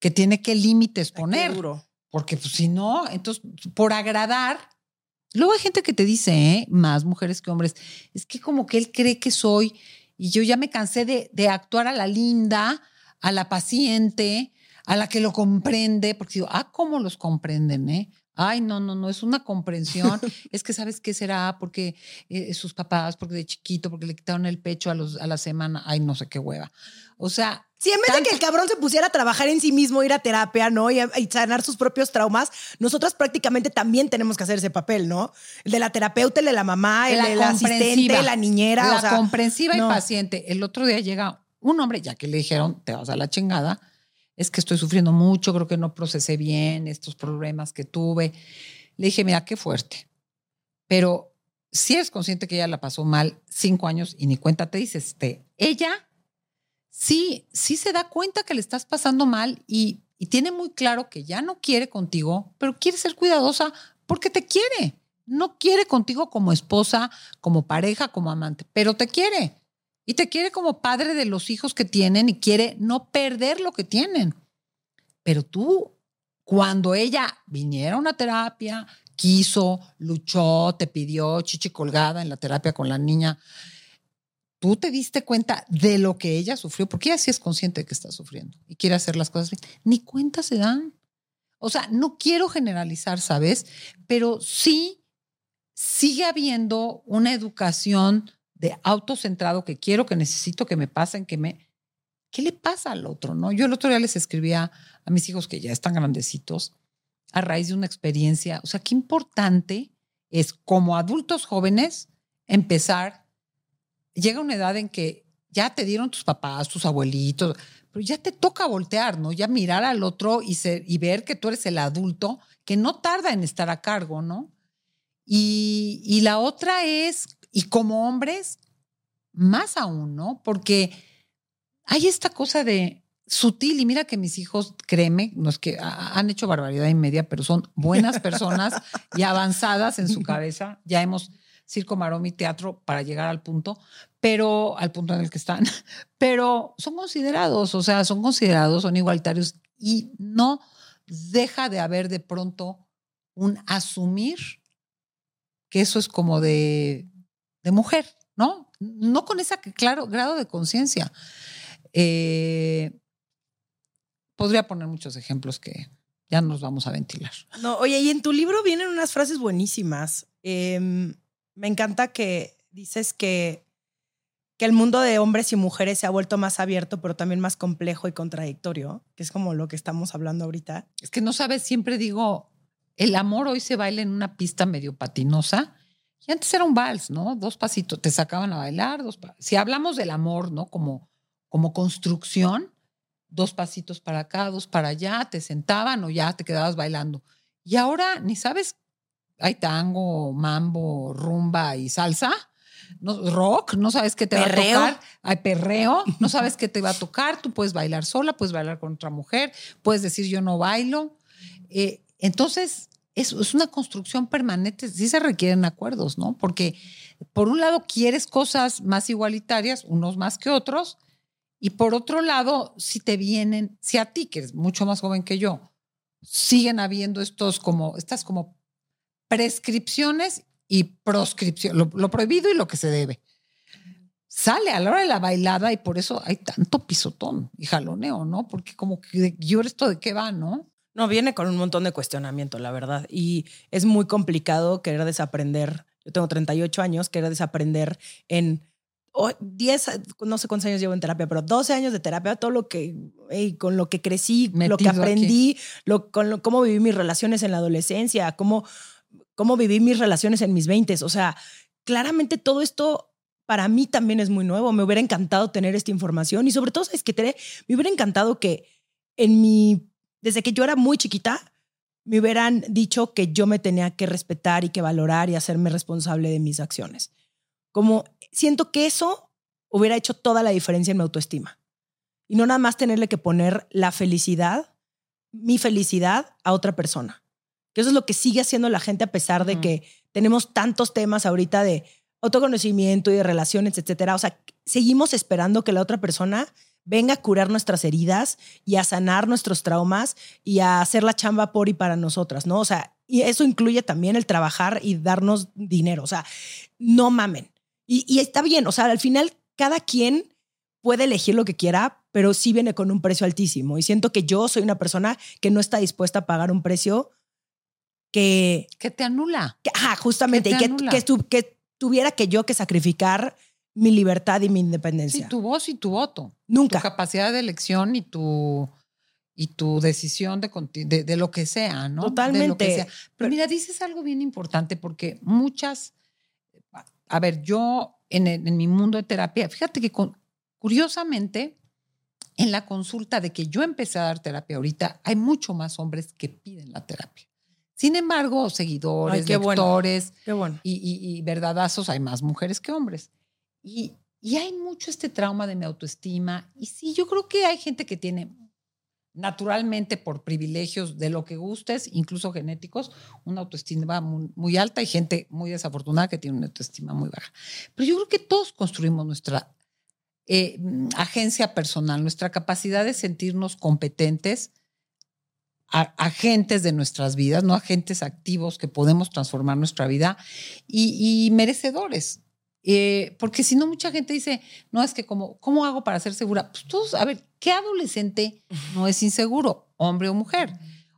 que tiene que límites poner. Porque pues, si no, entonces, por agradar, luego hay gente que te dice, ¿eh? más mujeres que hombres, es que como que él cree que soy, y yo ya me cansé de, de actuar a la linda, a la paciente, a la que lo comprende, porque digo, ah, ¿cómo los comprenden, eh? Ay, no, no, no, es una comprensión. es que sabes qué será porque eh, sus papás, porque de chiquito, porque le quitaron el pecho a, los, a la semana. Ay, no sé qué hueva. O sea. Si en vez de que el cabrón se pusiera a trabajar en sí mismo, ir a terapia, ¿no? Y, sanar sus propios traumas, nosotras prácticamente también tenemos que hacer ese papel, ¿no? El de la terapeuta, el de la mamá, el de la asistente, la niñera. La comprensiva y paciente. El otro día llega un hombre, ya que le dijeron, te vas a la chingada es que estoy sufriendo mucho, creo que no procesé bien estos problemas que tuve. Le dije, mira, qué fuerte. Pero si eres consciente que ella la pasó mal cinco años y ni cuenta te dices, este, ella sí, sí se da cuenta que le estás pasando mal y, y tiene muy claro que ya no quiere contigo, pero quiere ser cuidadosa porque te quiere. No quiere contigo como esposa, como pareja, como amante, pero te quiere y te quiere como padre de los hijos que tienen y quiere no perder lo que tienen. Pero tú, cuando ella viniera a una terapia, quiso, luchó, te pidió chichi colgada en la terapia con la niña, tú te diste cuenta de lo que ella sufrió, porque ella sí es consciente de que está sufriendo y quiere hacer las cosas bien. Ni cuenta se dan. O sea, no quiero generalizar, ¿sabes? Pero sí sigue habiendo una educación de autocentrado que quiero, que necesito, que me pasen, que me... ¿Qué le pasa al otro? No? Yo el otro día les escribía a mis hijos que ya están grandecitos a raíz de una experiencia. O sea, qué importante es como adultos jóvenes empezar. Llega una edad en que ya te dieron tus papás, tus abuelitos, pero ya te toca voltear, ¿no? Ya mirar al otro y, ser, y ver que tú eres el adulto que no tarda en estar a cargo, ¿no? Y, y la otra es y como hombres, más aún, ¿no? Porque hay esta cosa de sutil y mira que mis hijos, créeme, no es que han hecho barbaridad y media, pero son buenas personas y avanzadas en su cabeza. Ya hemos circo, maroma y teatro para llegar al punto, pero al punto en el que están, pero son considerados, o sea, son considerados, son igualitarios y no deja de haber de pronto un asumir que eso es como de de mujer, ¿no? No con ese claro grado de conciencia. Eh, podría poner muchos ejemplos que ya nos vamos a ventilar. No, oye, y en tu libro vienen unas frases buenísimas. Em, me encanta que dices que, que el mundo de hombres y mujeres se ha vuelto más abierto, pero también más complejo y contradictorio, que es como lo que estamos hablando ahorita. Es que no sabes, siempre digo, el amor hoy se baila en una pista medio patinosa y antes era un vals, ¿no? Dos pasitos, te sacaban a bailar, dos Si hablamos del amor, ¿no? Como, como construcción, dos pasitos para acá, dos para allá, te sentaban o ya te quedabas bailando. Y ahora ni sabes, hay tango, mambo, rumba y salsa, no, rock, no sabes qué te va a tocar, hay perreo, no sabes qué te va a tocar, tú puedes bailar sola, puedes bailar con otra mujer, puedes decir yo no bailo. Eh, entonces, es, una construcción permanente, sí se requieren acuerdos, ¿no? Porque por un lado quieres cosas más igualitarias, unos más que otros, y por otro lado, si te vienen, si a ti, que eres mucho más joven que yo, siguen habiendo estos como, estas como prescripciones y proscripción, lo, lo prohibido y lo que se debe. Sale a la hora de la bailada y por eso hay tanto pisotón y jaloneo, ¿no? Porque como que yo esto de qué va, ¿no? No, viene con un montón de cuestionamiento, la verdad. Y es muy complicado querer desaprender yo tengo 38 años, que era desaprender en 10, no sé cuántos años llevo en terapia, pero 12 años de terapia, todo lo que, con lo que crecí, lo que aprendí, lo, con cómo viví mis relaciones en la adolescencia, cómo, cómo viví mis relaciones en mis 20. O sea, claramente todo esto para mí también es muy nuevo. Me hubiera encantado tener esta información y sobre todo, es que me hubiera encantado que en mi, desde que yo era muy chiquita, me hubieran dicho que yo me tenía que respetar y que valorar y hacerme responsable de mis acciones. Como siento que eso hubiera hecho toda la diferencia en mi autoestima. Y no nada más tenerle que poner la felicidad, mi felicidad, a otra persona. Que eso es lo que sigue haciendo la gente a pesar de que tenemos tantos temas ahorita de autoconocimiento y de relaciones, etcétera. O sea, seguimos esperando que la otra persona venga a curar nuestras heridas y a sanar nuestros traumas y a hacer la chamba por y para nosotras, ¿no? O sea, y eso incluye también el trabajar y darnos dinero. O sea, no mamen. Y, está bien, o sea, al final cada quien puede elegir lo que quiera, pero sí viene con un precio altísimo. Y siento que yo soy una persona que no está dispuesta a pagar un precio que... Que te anula. Que, ajá, justamente. y que, que, tuviera que yo que sacrificar mi libertad y mi independencia. Sí, tu voz y tu voto. Nunca. Tu capacidad de elección y tu, y tu decisión de, de, lo que sea, ¿no? Totalmente. Pero mira, dices algo bien importante porque muchas a ver, yo en, mi mundo de terapia, fíjate que curiosamente, en la consulta de que yo empecé a dar terapia ahorita, hay mucho más hombres que piden la terapia. Sin embargo, seguidores, lectores Y, verdadazos, hay más mujeres que hombres. Y, y hay mucho este trauma de mi autoestima. Y sí, yo creo que hay gente que tiene naturalmente por privilegios de lo que gustes, incluso genéticos, una autoestima muy, alta y gente muy desafortunada que tiene una autoestima muy baja. Pero yo creo que todos construimos nuestra eh, agencia personal, nuestra capacidad de sentirnos competentes, agentes de nuestras vidas, no agentes activos que podemos transformar nuestra vida y merecedores eh, porque si no, mucha gente dice, no, es que como, ¿cómo hago para ser segura? Pues todos, a ver, ¿qué adolescente no es inseguro, hombre o mujer?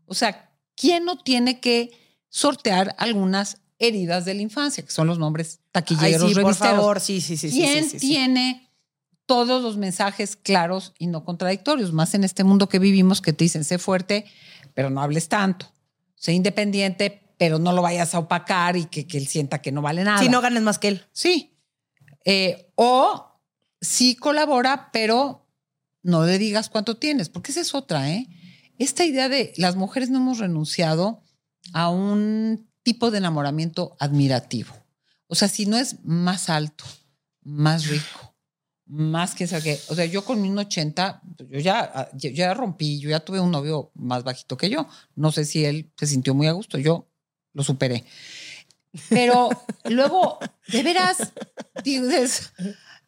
O sea, ¿quién no tiene que sortear algunas heridas de la infancia, que son los nombres taquilleros, Ay, sí, Por favor, sí, sí, sí. ¿Quién tiene todos los mensajes claros y no contradictorios? Más en este mundo que vivimos que te dicen, sé fuerte, pero no hables tanto. Sé independiente, pero no lo vayas a opacar y que, que él sienta que no vale nada. Si no ganes más que él. Sí. Eh, o sí colabora, pero no le digas cuánto tienes, porque esa es otra, ¿eh? Esta idea de las mujeres no hemos renunciado a un tipo de enamoramiento admirativo. O sea, si no es más alto, más rico, más que o sea, yo con mi 80, yo ya, yo ya rompí, yo ya tuve un novio más bajito que yo. No sé si él se sintió muy a gusto, yo lo superé. Pero luego, de veras, dices,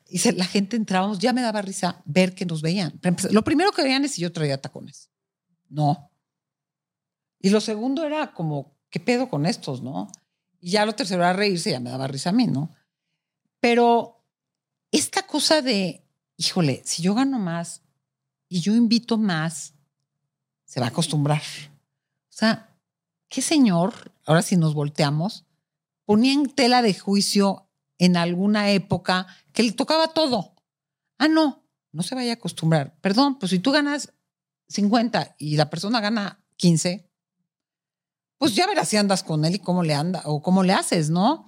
y la gente entrábamos, ya me daba risa ver que nos veían. Lo primero que veían es si yo traía tacones. No. Y lo segundo era como, ¿qué pedo con estos, no? Y ya lo tercero era reírse, ya me daba risa a mí, ¿no? Pero esta cosa de, híjole, si yo gano más y yo invito más, se va a acostumbrar. O sea, ¿qué señor, ahora si nos volteamos, ponía en tela de juicio en alguna época que le tocaba todo. Ah, no, no se vaya a acostumbrar. Perdón, pues si tú ganas 50 y la persona gana 15, pues ya verás si andas con él y cómo le anda o cómo le haces, ¿no?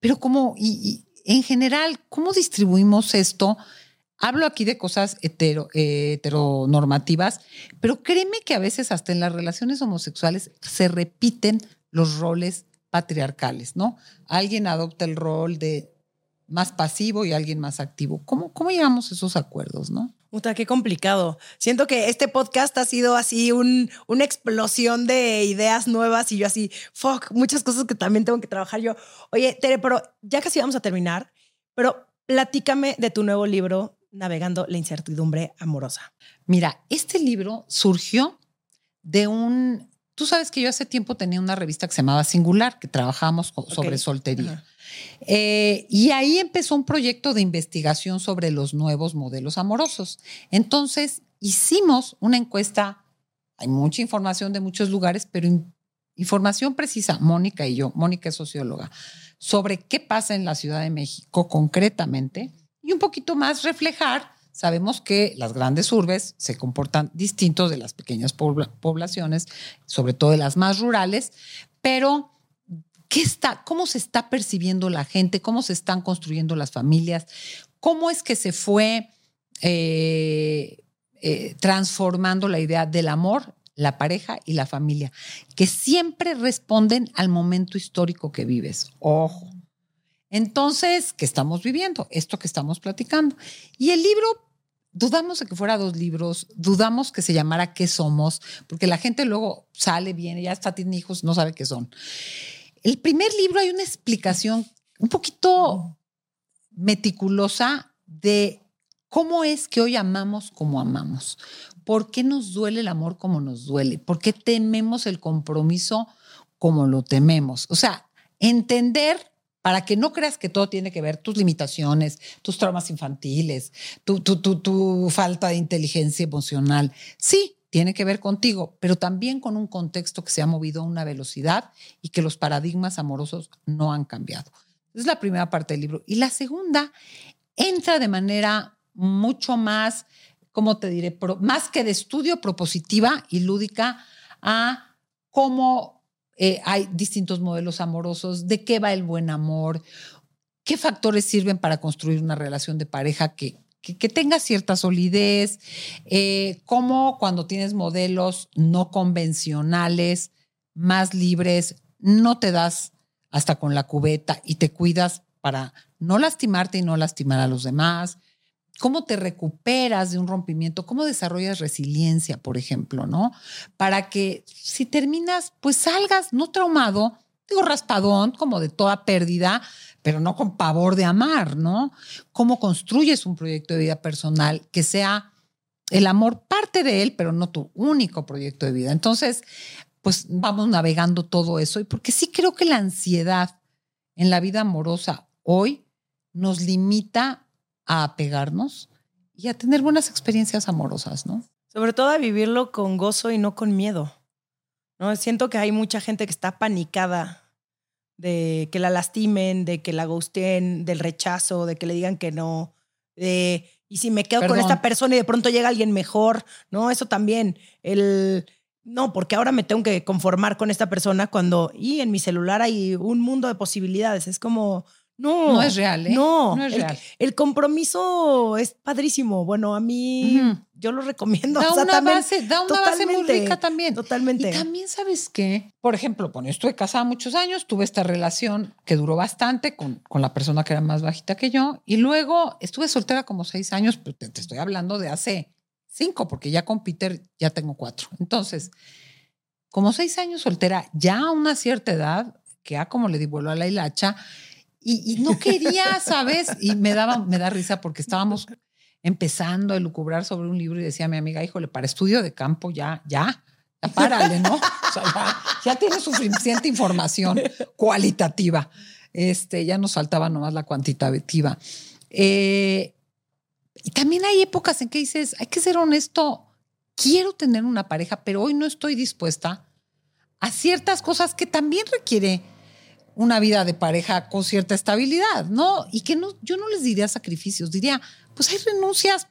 Pero cómo, y, en general, ¿cómo distribuimos esto? Hablo aquí de cosas hetero, heteronormativas, pero créeme que a veces hasta en las relaciones homosexuales se repiten los roles patriarcales, ¿no? Alguien adopta el rol de más pasivo y alguien más activo. ¿Cómo, cómo llegamos a esos acuerdos, no? Puta, qué complicado. Siento que este podcast ha sido así un, una explosión de ideas nuevas y yo así, fuck, muchas cosas que también tengo que trabajar yo. Oye, Tere, pero ya casi vamos a terminar, pero platícame de tu nuevo libro, Navegando la incertidumbre amorosa. Mira, este libro surgió de un Tú sabes que yo hace tiempo tenía una revista que se llamaba Singular, que trabajábamos sobre soltería. Eh, y ahí empezó un proyecto de investigación sobre los nuevos modelos amorosos. Entonces hicimos una encuesta, hay mucha información de muchos lugares, pero información precisa, Mónica y yo, Mónica es socióloga, sobre qué pasa en la Ciudad de México concretamente y un poquito más reflejar. Sabemos que las grandes urbes se comportan distintos de las pequeñas poblaciones, sobre todo de las más rurales, pero ¿qué está, ¿cómo se está percibiendo la gente? ¿Cómo se están construyendo las familias? ¿Cómo es que se fue eh, eh, transformando la idea del amor la pareja y la familia, que siempre responden al momento histórico que vives. Ojo. Entonces, ¿qué estamos viviendo? Esto que estamos platicando. Y el libro, dudamos de que fuera dos libros, dudamos que se llamara ¿Qué somos? Porque la gente luego sale, viene, ya está, tiene hijos, no sabe qué son. El primer libro hay una explicación un poquito meticulosa de cómo es que hoy amamos como amamos. ¿Por qué nos duele el amor como nos duele? ¿Por qué tememos el compromiso como lo tememos? O sea, entender para que no creas que todo tiene que ver tus limitaciones, tus traumas infantiles, tu, tu, tu, falta de inteligencia emocional. Sí, tiene que ver contigo, pero también con un contexto que se ha movido a una velocidad y que los paradigmas amorosos no han cambiado. Es la primera parte del libro. Y la segunda entra de manera mucho más ¿cómo te diré? más que de estudio propositiva y lúdica a cómo eh, hay distintos modelos amorosos, de qué va el buen amor, qué factores sirven para construir una relación de pareja que, que, tenga cierta solidez, eh, cómo cuando tienes modelos no convencionales, más libres, no te das hasta con la cubeta y te cuidas para no lastimarte y no lastimar a los demás cómo te recuperas de un rompimiento, cómo desarrollas resiliencia, por ejemplo, ¿no? Para que si terminas, pues salgas no traumado, digo raspadón, como de toda pérdida, pero no con pavor de amar, ¿no? Cómo construyes un proyecto de vida personal que sea el amor parte de él, pero no tu único proyecto de vida. Entonces, pues vamos navegando todo eso, y porque sí creo que la ansiedad en la vida amorosa hoy nos limita a apegarnos y a tener buenas experiencias amorosas, ¿no? Sobre todo a vivirlo con gozo y no con miedo. ¿no? Siento que hay mucha gente que está panicada de que la lastimen, de que la gusten, del rechazo, de que le digan que no, de y si me quedo con esta persona y de pronto llega alguien mejor, ¿no? Eso también, el no, porque ahora me tengo que conformar con esta persona cuando y en mi celular hay un mundo de posibilidades, es como no, no es real, ¿eh? No, no es el, real. El compromiso es padrísimo. Bueno, a mí yo lo recomiendo. Da una, base, da una base muy rica también. Totalmente. Y también, ¿sabes qué? Por ejemplo, bueno, estuve casada muchos años, tuve esta relación que duró bastante con, con la persona que era más bajita que yo, y luego estuve soltera como seis años, pero te, estoy hablando de hace cinco, porque ya con Peter ya tengo cuatro. Entonces, como seis años soltera, ya a una cierta edad, que a como le di vuelo a la hilacha, y, no quería, ¿sabes? Y me daba, me da risa porque estábamos empezando a lucubrar sobre un libro y decía mi amiga, híjole, para estudio de campo ya, ya, ya párale, ¿no? O sea, ya, tiene suficiente información cualitativa. Este, ya nos faltaba nomás la cuantitativa. Eh, y también hay épocas en que dices, hay que ser honesto, quiero tener una pareja, pero hoy no estoy dispuesta a ciertas cosas que también requiere una vida de pareja con cierta estabilidad, ¿no? Y que no, yo no les diría sacrificios, diría, pues hay renuncias,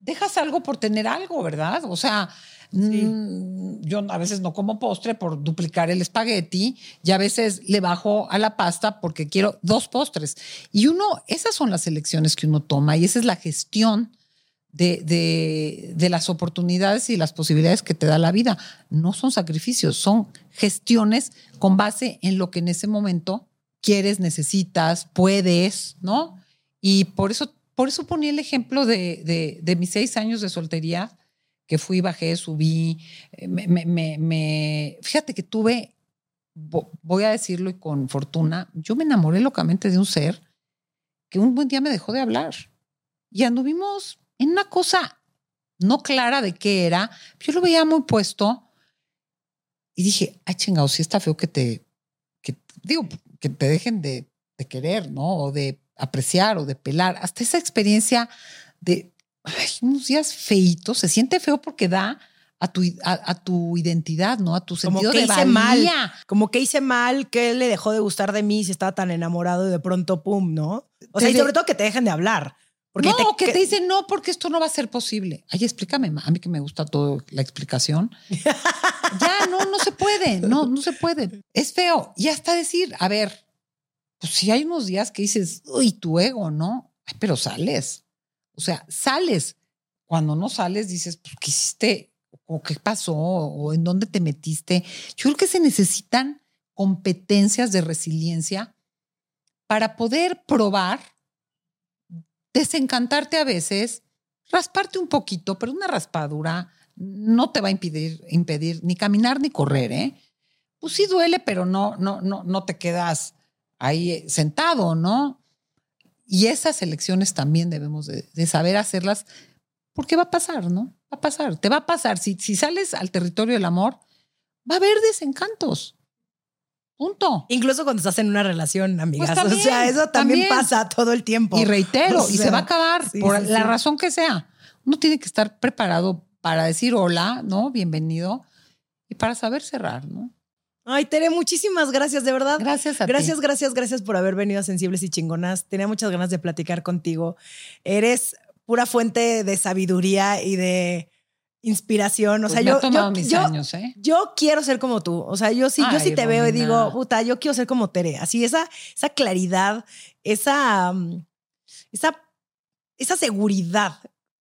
dejas algo por tener algo, ¿verdad? O sea, mm, yo a veces no como postre por duplicar el espagueti y a veces le bajo a la pasta porque quiero dos postres. Y uno, esas son las elecciones que uno toma y esa es la gestión de, de, las oportunidades y las posibilidades que te da la vida. No son sacrificios, son gestiones con base en lo que en ese momento quieres, necesitas, puedes, ¿no? Y por eso, por eso ponía el ejemplo de, de, mis seis años de soltería, que fui, bajé, subí, eh, me, me, fíjate que tuve, voy a decirlo y con fortuna, yo me enamoré locamente de un ser que un buen día me dejó de hablar. Y anduvimos en una cosa no clara de qué era. Yo lo veía muy puesto y dije, ay, chingado, si está feo que te, que, digo, que te dejen de, de, querer, ¿no? O de apreciar o de pelar. Hasta esa experiencia de unos días feitos, se siente feo porque da a tu, a, tu identidad, ¿no? A tu sentido como que de hice mal, como que hice mal, que le dejó de gustar de mí si estaba tan enamorado y de pronto, pum, ¿no? O sea, y sobre todo que te dejen de hablar. Porque no, que, te dicen, no, porque esto no va a ser posible. Ay, explícame, a mí que me gusta todo la explicación. ya, no, no se puede, no, no se puede. Es feo. Y hasta decir, a ver, pues si hay unos días que dices, uy, tu ego, ¿no? Ay, pero sales. O sea, sales. Cuando no sales, dices, pues, ¿qué hiciste? o qué pasó o en dónde te metiste. Yo creo que se necesitan competencias de resiliencia para poder probar, desencantarte a veces, rasparte un poquito, pero una raspadura no te va a impedir, impedir ni caminar ni correr, ¿eh? Pues sí duele, pero no, no, no, no te quedas ahí eh, sentado, ¿no? Y esas elecciones también debemos de saber hacerlas porque va a pasar, ¿no? Va a pasar, te va a pasar. Si, si sales al territorio del amor, va a haber desencantos. Punto. Incluso cuando estás en una relación, amigas. Pues o sea, eso también, pasa todo el tiempo. Y reitero, y se va a acabar por la razón que sea. Uno tiene que estar preparado para decir hola, ¿no? Bienvenido. Y para saber cerrar, ¿no? Ay, Tere, muchísimas gracias, de verdad. Gracias a gracias, ti. Gracias, gracias, gracias por haber venido a Sensibles y Chingonas. Tenía muchas ganas de platicar contigo. Eres pura fuente de sabiduría y de inspiración. O pues sea, yo, yo, ¿eh? yo, quiero ser como tú. O sea, yo sí, yo sí te veo y digo, puta, yo quiero ser como Tere. Así, esa, esa claridad, esa, mm, esa, esa seguridad.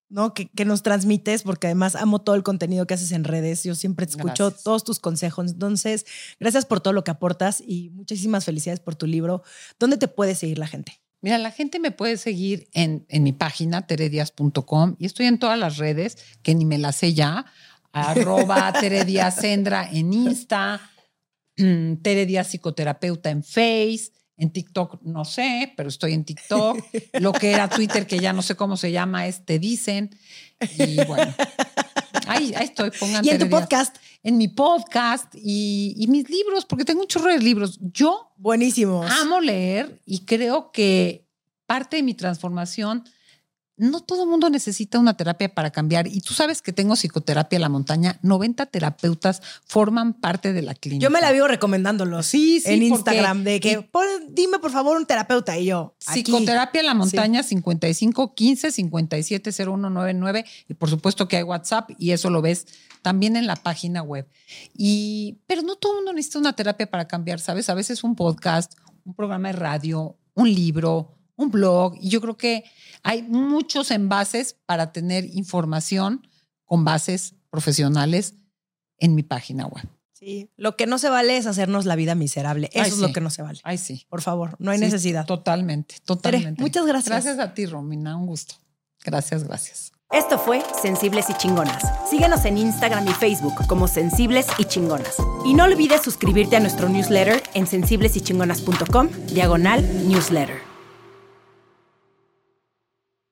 ¿no? Que, que, nos transmites, porque además amo todo el contenido que haces en redes. Yo siempre te escucho todos tus consejos. Entonces, gracias por todo lo que aportas y muchísimas felicidades por tu libro. ¿Dónde te puede seguir la gente? Mira, la gente me puede seguir en, en mi página, teredias.com, y estoy en todas las redes, que ni me las sé ya, arroba terediasendra en Insta, mm, Teredias psicoterapeuta en Face, en TikTok no sé, pero estoy en TikTok. Lo que era Twitter, que ya no sé cómo se llama, es Te Dicen. Y bueno, ahí, estoy. Pongan y en tu podcast. En mi podcast y, y, mis libros, porque tengo un chorro de libros. Yo. Buenísimos. Amo leer y creo que parte de mi transformación no todo el mundo necesita una terapia para cambiar. Y tú sabes que tengo psicoterapia en la montaña. 90 terapeutas forman parte de la clínica. Yo me la vivo recomendándolos sí, sí, en Instagram de que dime por favor un terapeuta y yo. Psicoterapia en la montaña 55 15 57 0199 y por supuesto que hay WhatsApp y eso lo ves también en la página web. Y pero no todo el mundo necesita una terapia para cambiar, ¿sabes? A veces un podcast, un programa de radio, un libro, un blog y yo creo que hay muchos envases para tener información con bases profesionales en mi página web. Sí, lo que no se vale es hacernos la vida miserable. Eso es lo que no se vale. Ay, sí. Por favor, no hay necesidad. Totalmente, totalmente. muchas gracias. Gracias a ti, Romina, un gusto. Gracias, gracias. Esto fue Sensibles y Chingonas. Síguenos en Instagram y Facebook como Sensibles y Chingonas. Y no olvides suscribirte a nuestro newsletter en sensiblesychingonas.com, diagonal newsletter.